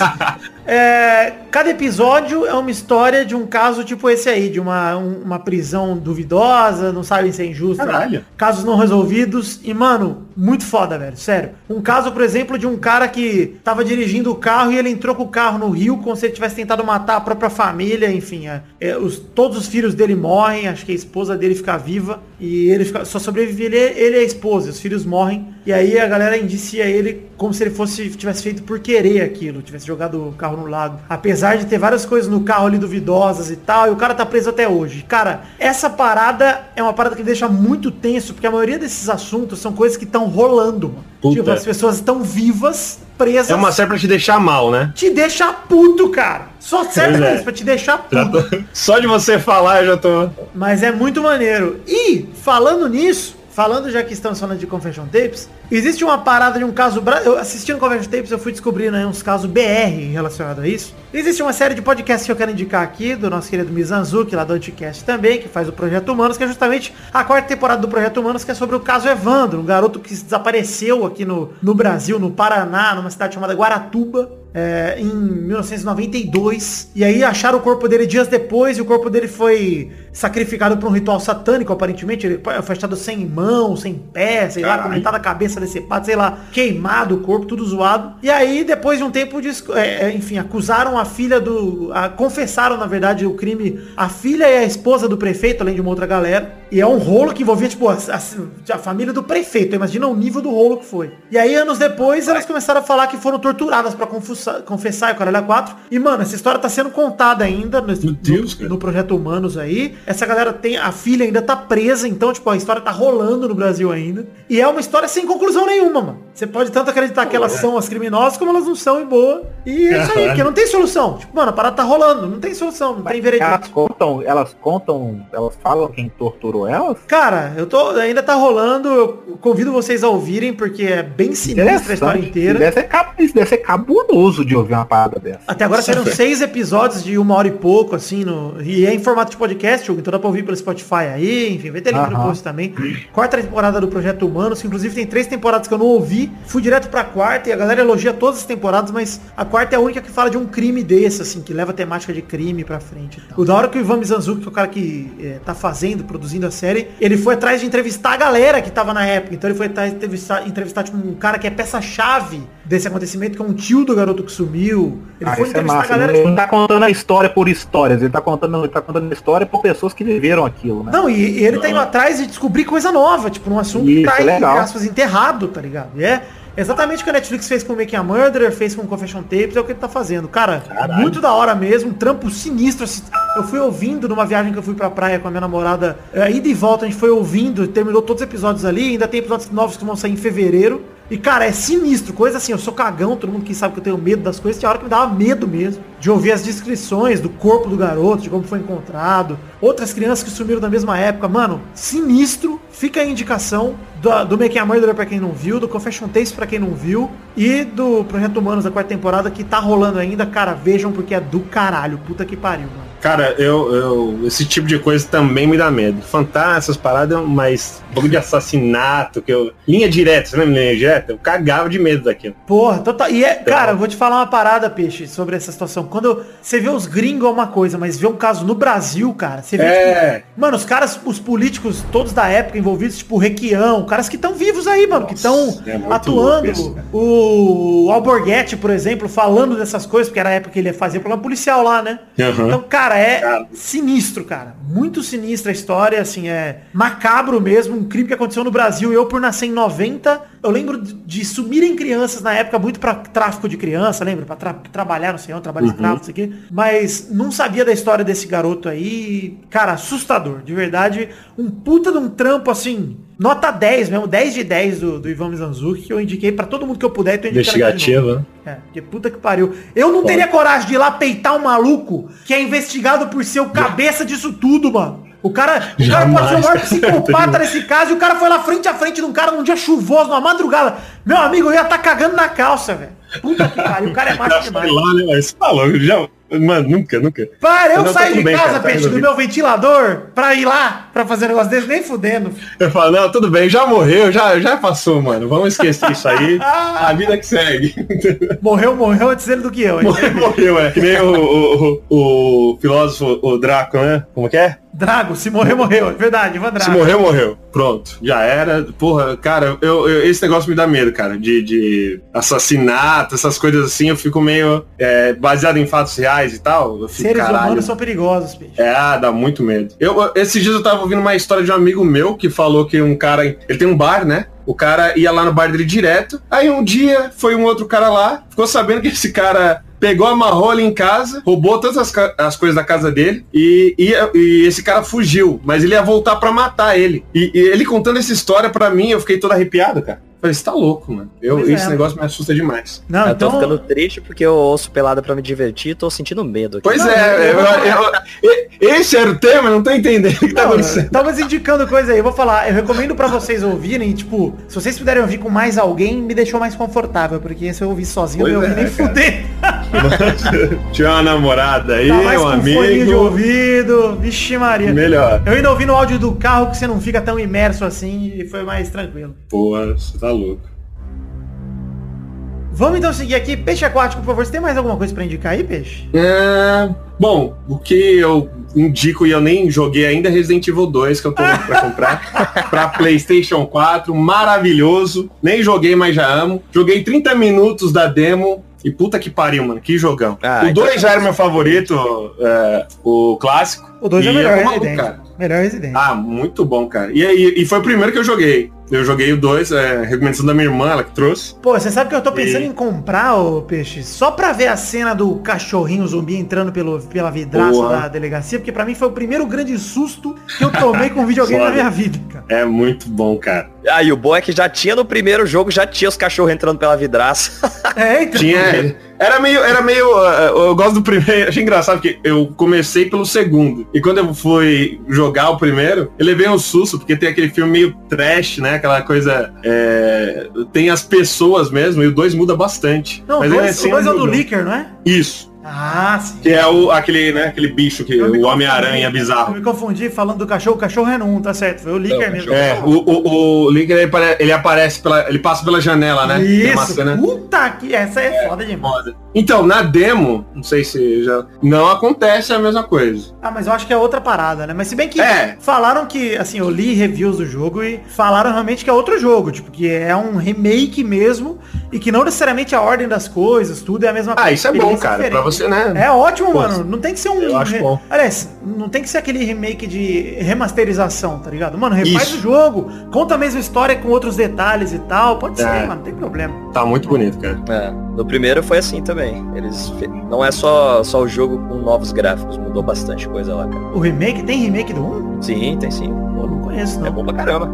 (laughs) é, cada episódio é uma história de um caso tipo esse aí, de uma, um- uma prisão duvidosa, não sabem se é injusta. Caralho. Casos não resolvidos. E, mano, muito foda, velho. Sério. Um caso, por exemplo, de um cara que tava dirigindo o carro e ele entrou com o carro no rio como se ele tivesse tentado matar a própria família. Enfim, é, é, os, todos os filhos dele morrem. Acho que a esposa dele fica viva. E ele fica- só sobrevive ele, ele e a esposa. Os filhos morrem. E aí a galera indicia ele como se ele fosse tivesse feito por querer aquilo, tivesse jogado o carro no lago. Apesar de ter várias coisas no carro ali duvidosas e tal, e o cara tá preso até hoje. Cara, essa parada é uma parada que me deixa muito tenso, porque a maioria desses assuntos são coisas que estão rolando, mano. Puta. Tipo, as pessoas estão vivas, presas. É uma série pra te deixar mal, né? Te deixa puto, cara. Só serve é. isso, pra te deixar puto. tô- (laughs) Só de você falar eu já tô. Mas é muito maneiro. E, falando nisso, falando já que estamos falando de Confession Tapes, existe uma parada de um caso... Eu assistindo Confession Tapes, eu fui descobrindo aí uns casos BR relacionados a isso. Existe uma série de podcasts que eu quero indicar aqui, do nosso querido Mizanzuki, lá do Anticast também, que faz o Projeto Humanos, que é justamente a quarta temporada do Projeto Humanos, que é sobre o caso Evandro, um garoto que desapareceu aqui no, no Brasil, no Paraná, numa cidade chamada Guaratuba, é, em 1992. E aí acharam o corpo dele dias depois e o corpo dele foi sacrificado por um ritual satânico, aparentemente. Ele foi achado sem mão, sem pé, sei lá, Caralho. com metade da cabeça decepado, sei lá, queimado o corpo, tudo zoado. E aí, depois de um tempo, des- é, é, enfim, acusaram a filha do. a- confessaram, na verdade, o crime, a filha e a esposa do prefeito, além de uma outra galera. E é um rolo que envolvia, tipo, a, a- a família do prefeito. Imagina o nível do rolo que foi. E aí, anos depois, elas começaram a falar que foram torturadas pra confessar, confessar e o caralho a quatro. E, mano, essa história tá sendo contada ainda Meu Deus, no, no Projeto Humanos aí. Essa galera tem. A filha ainda tá presa, então, tipo, a história tá rolando no Brasil ainda. E é uma história sem conclusão nenhuma, mano. Você pode tanto acreditar que elas são as criminosas como elas não são e boa. E é isso aí, porque não tem solução. Tipo, mano, a parada tá rolando, não tem solução, não tem Elas veredito. contam, elas contam, elas falam quem torturou elas? Cara, eu tô. Ainda tá rolando. Eu convido vocês a ouvirem, porque é bem sinistra a história inteira. Deve ser, cab- isso deve ser cabuloso de ouvir uma parada dessa. Até agora (laughs) saíram seis episódios de uma hora e pouco, assim, no... e é em formato de podcast, Hugo, então dá pra ouvir pelo Spotify aí, enfim, vai ter link no post também. Quarta temporada do Projeto Humanos, que inclusive tem três temporadas que eu não ouvi, fui direto pra quarta e a galera elogia todas as temporadas, mas a quarta é a única que fala de um crime desse, assim, que leva a temática de crime pra frente. O da hora que o Ivan Mizanzuki, que é o cara que é, tá fazendo, produzindo a série, ele foi atrás de entrevistar a galera que tava na época, então ele foi atrás de entrevistar, entrevistar tipo, um cara que é peça-chave desse acontecimento, que é um tio do garoto que sumiu. Ele Ah, foi é entrevistar a massa. galera Ele não tá contando a história por histórias, ele tá contando, ele tá contando a história por pessoas que viveram aquilo, né? Não, e, e ele tá indo atrás de descobrir coisa nova, tipo, num assunto que Isso, tá, legal. entre aspas, enterrado, tá ligado? E é exatamente o que a Netflix fez com o Making a Murderer, fez com o Confession Tapes, é o que ele tá fazendo. Cara, muito da hora mesmo, um trampo sinistro. assim. Eu fui ouvindo numa viagem que eu fui pra praia com a minha namorada, é, ida e volta, a gente foi ouvindo, terminou todos os episódios ali, ainda tem episódios novos que vão sair em fevereiro. E, cara, é sinistro, coisa assim, eu sou cagão, todo mundo que sabe que eu tenho medo das coisas, tinha hora que me dava medo mesmo, de ouvir as descrições do corpo do garoto, de como foi encontrado, outras crianças que sumiram na mesma época. Mano, sinistro. Fica a indicação do, do Making a Murderer pra quem não viu, do Confession Tapes pra quem não viu, e do Projeto Humanos da quarta temporada que tá rolando ainda. Cara, vejam porque é do caralho. Puta que pariu, mano. Cara, eu, eu. Esse tipo de coisa também me dá medo. Fantasma, essas paradas, mas. Bagulho de assassinato, que eu. Linha direta, você lembra linha direta? Eu cagava de medo daquilo. Porra, total. E é, cara, eu vou te falar uma parada, Peixe, sobre essa situação. Quando você vê os gringos é uma coisa, mas vê um caso no Brasil, cara, você vê, É. tipo, mano, os caras, os políticos todos da época envolvidos, tipo, o Requião, caras que estão vivos aí, mano, que estão é atuando. isso, o Alborguete, por exemplo, falando dessas coisas, porque era a época que ele fazia programa policial lá, né? Aham. Então, cara, é Cara. sinistro, cara. Muito sinistra a história, assim, é macabro mesmo, um crime que aconteceu no Brasil. Eu, por nascer em 90, eu lembro de, sumirem crianças na época muito pra tráfico de criança, lembra? Pra tra- trabalhar, não sei onde, trabalho escravo, isso aqui. Mas não sabia da história desse garoto aí. Cara, assustador. De verdade, um puta de um trampo, assim, nota 10 mesmo, 10 de 10 do, do Ivan Mizanzuki, que eu indiquei pra todo mundo que eu puder. e novo. Investigativa. É, porque puta que pariu. Eu não teria coragem de ir lá peitar um maluco que é investigado por ser o cabeça disso tudo, mano. O cara, o cara pode ser o maior psicopata nesse caso e o cara foi lá frente a frente de um cara num dia chuvoso, numa madrugada. Meu amigo, eu ia estar cagando na calça, velho. Puta que pariu, o cara é macho demais. lá, né? Mas tá louco, já. Mano, nunca, nunca. Para, eu tá saio tudo de bem, casa, cara, tá do meu ventilador pra ir lá pra fazer um negócio desse, nem fudendo. Eu falo, não, tudo bem, já morreu, já, já passou, mano. Vamos esquecer isso aí. A vida que segue. (laughs) Morreu, morreu antes dele do que eu. hein? Morreu, morreu, é. Que nem o, o, o, o filósofo, o Draco, né? Como que é? Drago, se morrer, morreu. É verdade, Ivan Se Drago. morreu, morreu. Pronto. Já era. Porra, cara, eu, eu- esse negócio me dá medo, cara. De, de assassinato, essas coisas assim, eu fico meio é, baseado em fatos reais e tal. Eu fico, Seres caralho. humanos são perigosos, peixe. É, ah, dá muito medo. Eu, esses dias eu tava ouvindo uma história de um amigo meu que falou que um cara. Ele tem um bar, né? O cara ia lá no bar dele direto. Aí um dia foi um outro cara lá, ficou sabendo que esse cara pegou, amarrou ali em casa, roubou todas as, as coisas da casa dele e, ia- e esse cara fugiu. Mas ele ia voltar pra matar ele. E, e ele contando essa história pra mim, eu fiquei todo arrepiado, cara. Falei, você tá louco, mano. Eu, Pois é. esse negócio me assusta demais. Não, eu tô então... ficando triste porque eu ouço pelada pra me divertir e tô sentindo medo aqui. Pois Não, é, eu- eu- eu- esse era o tema, eu não tô entendendo o que tá Não, acontecendo. Tava indicando coisa aí. Eu vou falar, eu recomendo pra vocês ouvirem, tipo, se vocês puderem ouvir com mais alguém, me deixou mais confortável, porque se eu ouvir sozinho, eu não Pois ia ouvir é, nem cara. fuder. (laughs) Tinha uma namorada aí, Tá mais um com foninho de amigo. ouvido. Vixe Maria. Melhor. Eu ainda ouvi no áudio do carro que você não fica tão imerso assim e foi mais tranquilo. Porra, você tá louco. Vamos então seguir aqui. Peixe aquático, por favor. Você tem mais alguma coisa pra indicar aí, peixe? É, bom, o que eu indico e eu nem joguei ainda é Resident Evil 2, que eu tô louco pra comprar. (laughs) pra Playstation 4, maravilhoso. Nem joguei, mas já amo. Joguei 30 minutos da demo. E puta que pariu, mano. Que jogão. Ah, o então 2 já era meu favorito, é, o clássico. O 2 é o E melhor maluco. Melhor Resident. Ah, muito bom, cara. E, aí e foi o primeiro que eu joguei. Eu joguei o 2, é, recomendação da minha irmã, ela que trouxe. Pô, você sabe que eu tô pensando E- em comprar, ô Peixe, só pra ver a cena do cachorrinho zumbi entrando pelo, pela vidraça Boa. da delegacia, porque pra mim foi o primeiro grande susto que eu tomei com videogame na minha vida, cara. É muito bom, cara. Ah, e o bom é que já tinha no primeiro jogo, já tinha os cachorros entrando pela vidraça. É, então. Tinha. (laughs) Era meio. Era meio. uh, eu gosto do primeiro. (laughs) Achei engraçado porque eu comecei pelo segundo. E quando eu fui jogar o primeiro, eu levei um susto, porque tem aquele filme meio trash, né? Aquela coisa. é, tem as pessoas mesmo, e o 2 muda bastante. Não, Mas ele dois, assim, o dois é o do jogão. Licker, não é? Isso. Ah, sim. Que é o, aquele, né, aquele bicho que. Eu O. Homem-Aranha Eu bizarro. me confundi falando do cachorro, o cachorro é 1, tá certo. Foi o Licker mesmo. É, o, o, o Licker, ele, ele aparece pela. Ele passa pela janela, né? Tem uma Isso, cena- puta que essa é, foda demais. Foda. Então, na demo, não sei se já. Não acontece a mesma coisa. Ah, mas eu acho que é outra parada, né? Mas se bem que É. falaram que, assim, eu li reviews do jogo e falaram realmente que é outro jogo, tipo, que é um remake mesmo e que não necessariamente a ordem das coisas, tudo é a mesma Ah, isso é bom, cara. Pra você, né? É ótimo, Pô, mano. Não tem que ser um. eu acho re- bom. Aliás, não tem que ser aquele remake de remasterização, tá ligado? Mano, refaz Isso. o jogo, conta a mesma história com outros detalhes e tal. Pode ser, É. mano, não tem problema. Tá muito bonito, cara. É, no primeiro foi assim também. Eles não é só, só o jogo com novos gráficos, mudou bastante coisa lá, cara. O remake tem remake do 1? Sim, tem sim. Pô, não conheço, É não. bom pra caramba.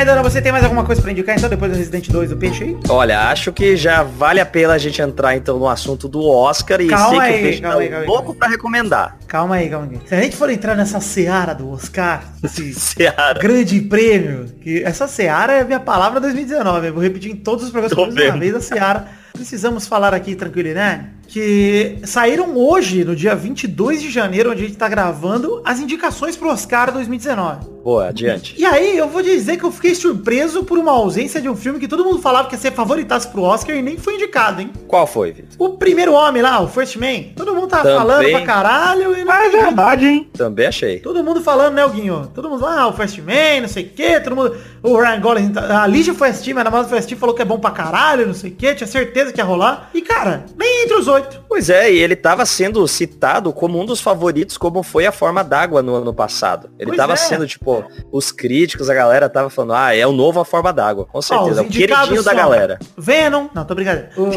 Maidana, você tem mais alguma coisa pra indicar então, depois do Resident 2 do Peixe aí? Olha, acho que já vale a pena a gente entrar então no assunto do Oscar e Calma sei que aí, o Peixe calma tá aí, calma calma aí. pra recomendar. Calma aí, calma aí. Se a gente for entrar nessa seara do Oscar, (laughs) esse Seara. grande prêmio, que essa seara é a minha palavra 2019, eu vou repetir em todos os programas uma vez a seara. Precisamos falar aqui, tranquilidade, que saíram hoje, no dia 22 de janeiro, onde a gente tá gravando, as indicações pro Oscar 2019. Boa, adiante. E aí, eu vou dizer que eu fiquei surpreso por uma ausência de um filme que todo mundo falava que ia ser favoritaço pro Oscar e nem foi indicado, hein? Qual foi, Vitor? O primeiro homem lá, o First Man, todo mundo tava Também. falando pra caralho e não Ah, é verdade, hein? Tá Também achei. Todo mundo falando, né, Guinho? Todo mundo, ah, o First Man, não sei o que, todo mundo. O Ryan Gosling, tá- a Lígia foi assistir, minha namorada foi assistir, falou que é bom pra caralho, não sei o que, tinha certeza que ia rolar. E, cara, nem entre os oito. Pois é, e ele tava sendo citado como um dos favoritos, como foi a forma d'água no ano passado. Ele Pois tava é. sendo, tipo, os críticos, a galera tava falando, ah, é o novo a forma d'água. Com Ó, certeza, os é o queridinho da galera. Venom, não, tô brincando. O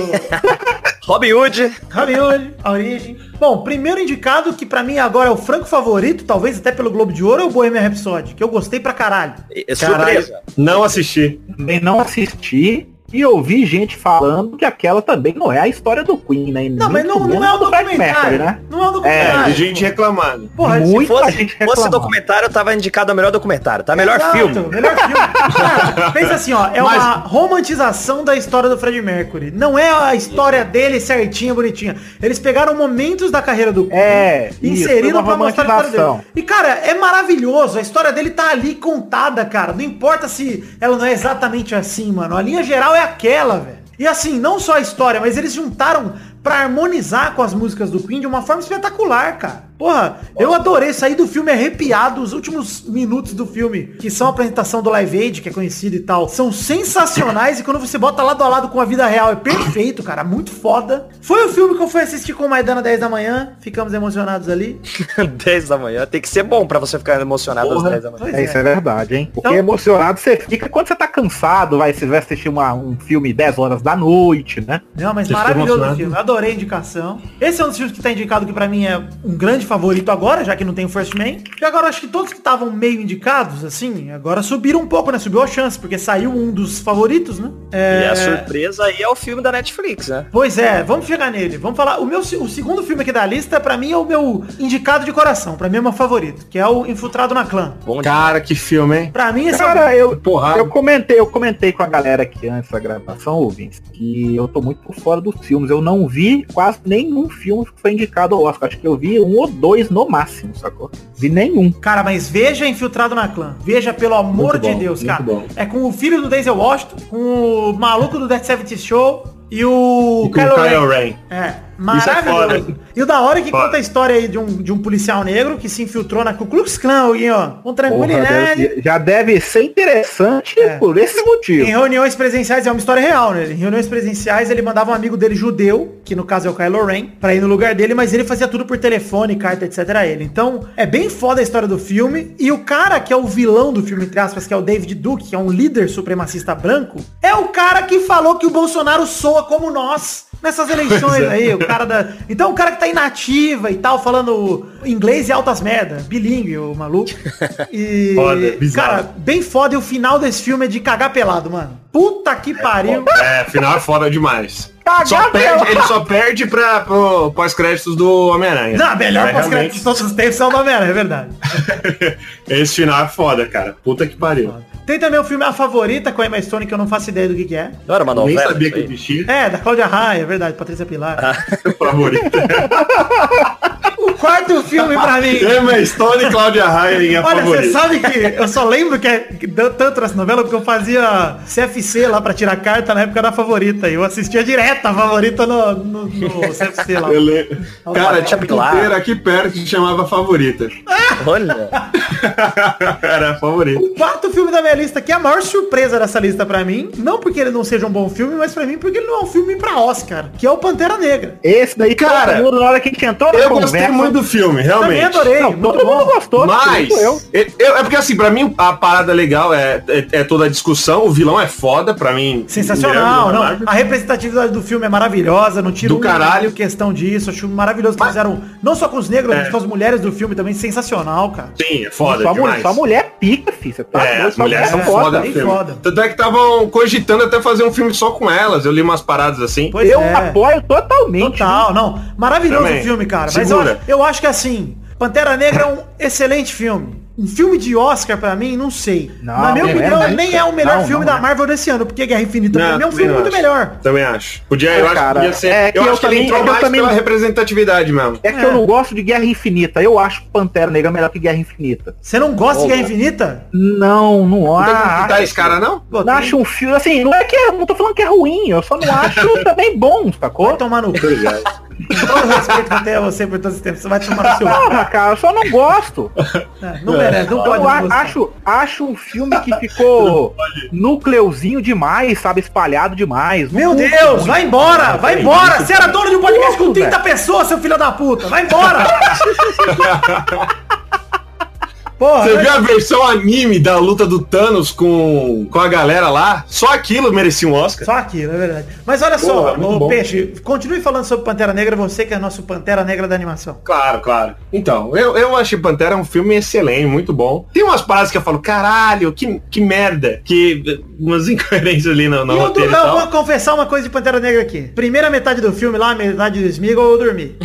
(laughs) Robin Hood, Robin Hood, a origem. Bom, primeiro indicado, que pra mim agora é o franco favorito, talvez até pelo Globo de Ouro, é o Bohemian Rhapsody, que eu gostei pra caralho. é surpresa. Não assisti. Também não assisti e ouvi gente falando que aquela também não é a história do Queen, né? Não, mas não, não é um do Fred documentário, Mercury, né? Não é um É, documentário. de gente reclamando. Porra, se Muito Fosse, gente fosse reclamando. documentário, tava indicado a melhor documentário. Tá melhor Exato, filme. Melhor filme. Cara, (laughs) pensa assim, ó, é Mas- uma romantização da história do Fred Mercury. Não é a história dele certinha, bonitinha. Eles pegaram momentos da carreira do É, e inseriram pra mostrar a história dele. E cara, é maravilhoso. A história dele tá ali contada, cara. Não importa se ela não é exatamente assim, mano. A linha geral é aquela, velho. E assim, não só a história, mas eles juntaram pra harmonizar com as músicas do Queen de uma forma espetacular, cara. Porra, eu adorei sair do filme arrepiado. Os últimos minutos do filme, que são a apresentação do Live Aid, que é conhecido e tal, são sensacionais. e quando você bota lado a lado com a vida real, é perfeito, cara. Muito foda. Foi o filme que eu fui assistir com o Maidana 10 da manhã. Ficamos emocionados ali. (laughs) 10 da manhã. Tem que ser bom pra você ficar emocionado às Porra. 10 da manhã. É, isso é verdade, hein? Porque Então- emocionado você fica quando você tá cansado, vai, você vai assistir uma- um filme 10 horas da noite, né? Não, mas Você maravilhoso o filme. Adorei a indicação. Esse é um dos filmes que tá indicado que pra mim é um grande favorito agora, já que não tem o First Man. E agora acho que todos que estavam meio indicados, assim, agora subiram um pouco, né? Subiu a chance, porque saiu um dos favoritos, né? E É... a surpresa aí é o filme da Netflix, né? Pois é, vamos chegar nele. Vamos falar. O meu o segundo filme aqui da lista, pra mim, é o meu indicado de coração. Pra mim é o meu favorito, que é o Infiltrado na Clã. Bom Cara, que filme, hein? Pra mim, esse é. Cara, eu, eu comentei, eu comentei com a galera aqui antes da gravação, ouvintes, que eu tô muito por fora dos filmes. Eu não vi quase nenhum filme que foi indicado ao Oscar. Acho que eu vi um ou dois no máximo, sacou? Vi nenhum. Cara, mas veja Infiltrado na Clã. Veja, pelo amor de Deus, cara. bom. É com o filho do Denzel Washington, com o maluco do Dead 70 Show e o E com o Kylo Ren. É, É maravilhoso. foda. e o da hora é que Foda. conta a história aí de um, de um policial negro que se infiltrou na Ku Klux Klan, alguém, ó. Com Porra, tranquilidade. deve- já deve ser interessante É. por esse motivo. Em reuniões presenciais, é uma história real, né? Em reuniões presenciais, ele mandava um amigo dele judeu, que no caso é o Kylo Ren, pra ir no lugar dele, mas ele fazia tudo por telefone, carta, etc. a ele. Então, é bem foda a história do filme. E o cara que é o vilão do filme, entre aspas, que é o David Duke, que é um líder supremacista branco, é o cara que falou que o Bolsonaro soa como nós. Nessas eleições aí, o cara da. Então o cara que tá inativa e tal, falando inglês e altas merda, bilíngue, o maluco. (laughs) E. Foda, bizarro. cara, bem foda. E o final desse filme é de cagar pelado, mano. Puta que pariu. É, final é foda demais. Cagar Só perde, ele só perde pra, pro pós-créditos do Homem-Aranha. Não, melhor É, pós-crédito de todos os tempos é o da Homem-Aranha, é verdade. (laughs) Esse final é foda, cara. Puta que pariu. Tem também o filme A Favorita com a Emma Stone, que eu não faço ideia do que, que é. Não era uma Nem novela? sabia isso que existia. É, da Cláudia Raia, é verdade, Patrícia Pilar. (laughs) Favorito. (laughs) O quarto filme pra mim. Emma Stone e Cláudia Raia em a Olha, você favorita. sabe que eu só lembro que, é, que deu tanto essa novela porque eu fazia CFC lá pra tirar carta na época da favorita. E eu assistia direto a favorita no, no, no CFC lá. Eu lembro. Cara, tinha Pilar. puteira aqui perto que chamava Favorita. (laughs) Olha. (laughs) Era a favorita. O quarto filme da minha lista, que é a maior surpresa dessa lista pra mim, não porque ele não seja um bom filme, mas pra mim porque ele não é um filme pra Oscar, que é o Pantera Negra. Esse daí, Cara, na hora que a gente entrou na Eu conversa, gostei muito do filme, Também realmente. adorei, Não, todo mundo gostou, Mas, eu. é porque assim, pra mim a parada legal é, é, é toda a discussão, o vilão é foda, pra mim. Sensacional, da não. A representatividade do filme é maravilhosa, não tiro Do caralho. questão disso. Acho maravilhoso que Mas- fizeram, não só com os negros, É. mas com as mulheres do filme também, sensacional, cara. Sim, é foda só, mulher, demais. só mulher pica, filho. Você tá É, doido, as mulheres são foda. foda. Tanto é que estavam cogitando até fazer um filme só com elas. Eu li umas paradas assim. Pois Eu é. apoio totalmente. Total, não. Maravilhoso Também. o filme, cara. Mas Segura. acho, eu acho que assim, Pantera Negra é um excelente filme. Um filme de Oscar pra mim, não sei. Não, Na minha é, opinião, é. nem é o melhor Não, filme não da é. Marvel desse ano, porque Guerra Infinita pra Não, mim é um filme muito acho. melhor. Também acho. Podia, eu É, acho cara, que podia ser. é que eu, eu acho que também- ele entrou é que também- pela representatividade mesmo. É que eu não gosto de Guerra Infinita. Eu acho Pantera Negra melhor que Guerra Infinita. Você não gosta de Guerra Infinita? Não, não Não tem acho. esse cara, não? Pô, Não tem- acho um filme, assim, não é que é, não tô falando que é ruim, eu só não (laughs) acho também bom, Vai sacou? tomar no cu. Com todo o respeito que eu tenho a você por todo esse tempo, você vai tomar no seu. Porra, cara, eu só não gosto. É, Não merece, não pode Eu a- acho, acho um filme que ficou núcleozinho demais, sabe, espalhado demais. Não Meu Deus, muito. vai embora, vai é embora. isso. Você era dono de um podcast com Louco, 30 pessoas, seu filho da puta. Vai embora. (laughs) Porra, Você mas- viu a versão anime da luta do Thanos com, com a galera lá? Só aquilo merecia um Oscar. Só aquilo, é verdade. Mas olha só, Porra, ô, bom. Peixe, continue falando sobre Pantera Negra, você que é nosso Pantera Negra da animação. Claro, claro. Então, eu, eu achei Pantera um filme excelente, muito bom. Tem umas paradas que eu falo, caralho, que, que merda. Que umas (laughs) incoerências ali no, no eu, roteiro eu vou confessar uma coisa de Pantera Negra aqui. Primeira metade do filme lá, metade do Smeagol, eu dormi.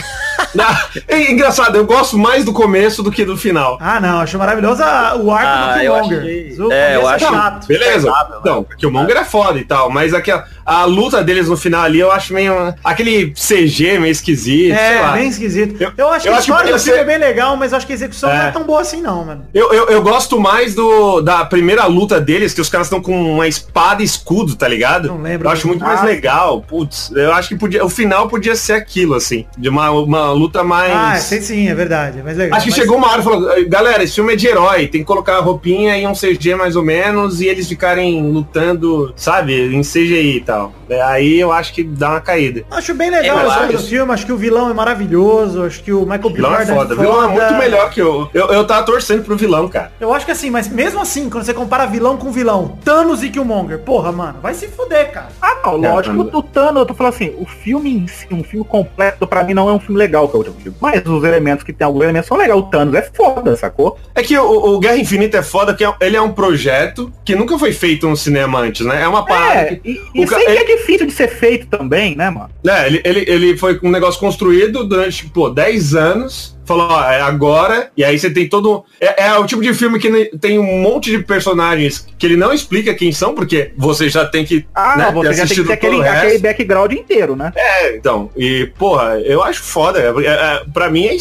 É (laughs) engraçado, eu gosto mais do começo do que do final. Ah, não, acho maravilhoso o arco Ah, do eu Killmonger. achei- O é, eu começo acho- chato. Beleza? Aceitável, Então, porque o Monger é foda e tal, mas aquela, a luta deles no final ali eu acho meio. Aquele CG meio esquisito, sei É, lá. bem esquisito. Eu, Eu- acho que eu a acho que história filme ser- é bem legal, mas eu acho que a execução não é É. tão boa assim não, mano. Eu, eu, eu gosto mais do da primeira luta deles, que os caras estão com uma espada e escudo, tá ligado? Não lembro. Eu acho muito mais Ah, legal. Putz, eu acho que podia. O final podia ser aquilo, assim. De uma, uma luta mais. Ah, sei sim, é verdade. É mais legal. Acho que mas- chegou uma hora e falou, galera, esse filme é de herói, tem que colocar a roupinha e um CG mais ou menos, e eles ficarem lutando, sabe, em CGI e tal. É, Aí eu acho que dá uma caída. Acho bem legal Eu a história do acho. filme, acho que o vilão é maravilhoso, acho que o Michael vilão é Jordan foda. O vilão é muito melhor que eu. Eu, eu tava torcendo pro vilão, cara. Eu acho que assim, mas mesmo assim, quando você compara vilão com vilão, Thanos e Killmonger, porra, mano, vai se fuder, cara. Ah, não, É, lógico, Thanos. o Thanos, eu tô falando assim, o filme em si, um filme completo, pra mim não é um filme legal que é o último filme. Mas os elementos que tem alguns elementos são legais. O Thanos é foda, sacou? É que o, o Guerra Infinita é foda, que é- ele é um projeto que nunca foi feito no cinema antes, né? É uma parada É, que. e o aí que ele- é difícil de ser feito também, né, mano? É, ele, ele, ele foi um negócio construído durante, pô, 10 anos. Falou, ó, é agora. E aí você tem todo. É, é o tipo de filme que tem um monte de personagens que ele não explica quem são, porque você já tem que. Ah, né, não, você já tem que ter aquele, aquele background inteiro, né? É, então. E, porra, eu acho foda. É, é, pra mim é,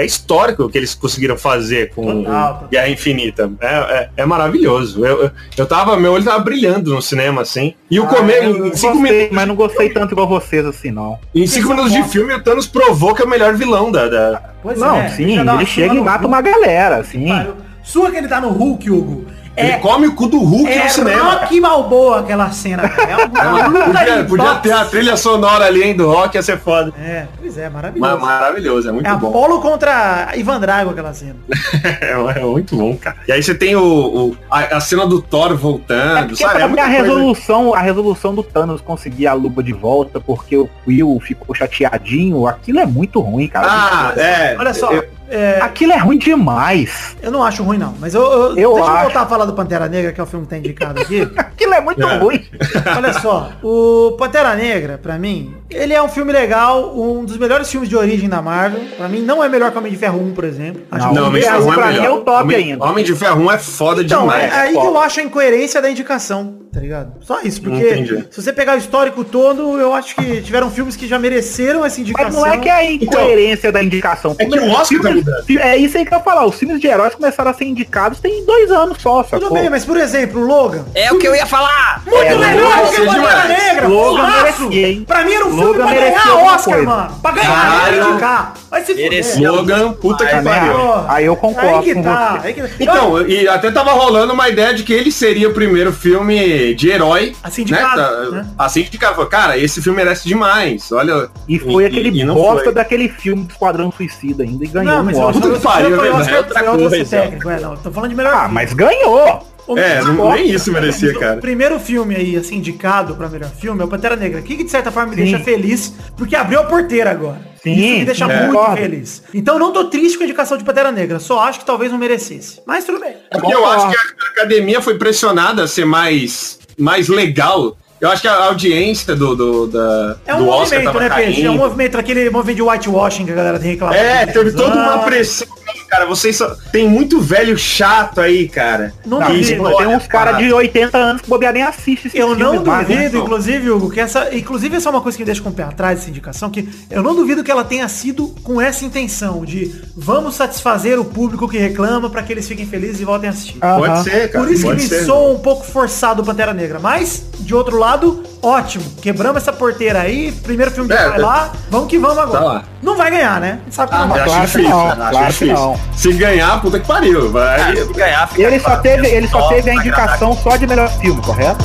é histórico o que eles conseguiram fazer com Total, total. Guerra Infinita. É, é, é maravilhoso. Eu, eu, eu tava, meu olho tava brilhando no cinema, assim. E o Ah, comer eu em cinco gostei, minutos. mas não gostei tanto igual vocês assim, não. Em cinco minutos de filme, o Thanos provou que é o melhor vilão da. da- Pois não, é, sim, uma ele chega e mata Hulk, uma galera, pariu. Sua que ele tá no Hulk, Hugo. Ele É, come o cu do Hulk é no cinema. Rock Balboa aquela cena, cara. É (laughs) uma luta Podia, podia ter a trilha sonora ali, hein, do rock, ia ser foda. É, pois é, Ma- maravilhoso. Maravilhoso, é muito É bom. Apolo contra Ivan Drago aquela cena. (laughs) É, é muito bom, cara. E aí você tem o, o- a, a cena do Thor É voltando, porque sabe? É muita a coisa. resolução, a resolução do Thanos conseguir a luva de volta porque o Will ficou chateadinho, aquilo é muito ruim, cara. Ah, é. Olha só, Eu- é, Aquilo é ruim demais. eu não acho ruim não, mas eu, eu, Eu deixa eu acho. voltar a falar do Pantera Negra, que é o filme que tá indicado aqui. (laughs) Aquilo é muito É. ruim. (laughs) Olha só, o Pantera Negra, pra mim, ele é um filme legal, um dos melhores filmes de origem da Marvel. Pra mim, não é melhor que Homem de Ferro 1, por exemplo. Acho Não, que Não, o Homem de Ferro Ferro 1 pra é mim melhor. é o top Homem, ainda. Homem de Ferro 1 é foda Então, demais. é aí que eu acho a incoerência da indicação, tá ligado? Só isso, porque se você pegar o histórico todo, eu acho que tiveram filmes que já mereceram essa Mas indicação. não é que é a incoerência da indicação. é que o Oscar. É isso aí que eu ia falar. Os filmes de heróis começaram a ser indicados tem dois anos só, Tudo sacou? bem, mas por exemplo, Logan. É o que eu ia falar! Muito É, melhor Logan. Negra, Logan porraço. merecia, hein? Pra mim era um filme Logan pra ganhar Oscar, coisa. mano. Pra ganhar, indicar. Vai se fuder. Logan, puta que pariu. Aí eu concordo Aí que com tá, você. aí que- Então, e até tava rolando uma ideia de que ele seria o primeiro filme de herói. Assim indicado, Tá, né? Assim indicado. Falou, Cara, esse filme merece demais. Olha. E foi E- aquele e não bosta foi. daquele filme do Esquadrão Suicida ainda e ganhou Não, um mas Oscar. Puta que eu- pariu, foi é Outra coisa. técnico, é, não, tô falando de melhor Ah, mas ganhou. É, não, nem isso merecia, O cara. primeiro filme aí, assim, indicado pra melhor filme é o Pantera Negra. Que, que de certa forma me Sim. deixa feliz, porque abriu a porteira agora. Sim, Isso me deixa sim, muito concordo. feliz. Então eu não tô triste com a indicação de Pantera Negra, só acho que talvez não merecesse. Mas tudo bem. É porque eu acho que a academia foi pressionada a ser mais, mais legal. Eu acho que a audiência do, do, da, É um do Oscar movimento, tava né, Peixe? É um caindo. movimento, aquele movimento de whitewashing que a galera tem reclamado. É, teve toda uma pressão. Cara, vocês só... Tem muito velho chato aí, cara. Não Não, duvido. tem, uns caras de 80 anos que bobear nem assiste Eu não né? duvido, inclusive, Hugo, que essa. Inclusive, essa é uma coisa que me deixa com o pé atrás, essa indicação, que eu não duvido que ela tenha sido com essa intenção de vamos satisfazer o público que reclama pra que eles fiquem felizes e voltem a assistir. Pode ser, cara. Por isso que pode me ser. soa um pouco forçado o Pantera Negra. Mas, de outro lado, ótimo. Quebramos essa porteira aí. Primeiro filme que É, vai lá. Vamos que vamos agora. Tá lá. Não vai ganhar, né? A gente sabe que não Eu vai. claro que não, acho claro que difícil. não. Se ganhar, puta que pariu. Vai. Se ganhar, fica Ele só teve, ele só teve a indicação só de melhor filme, correto?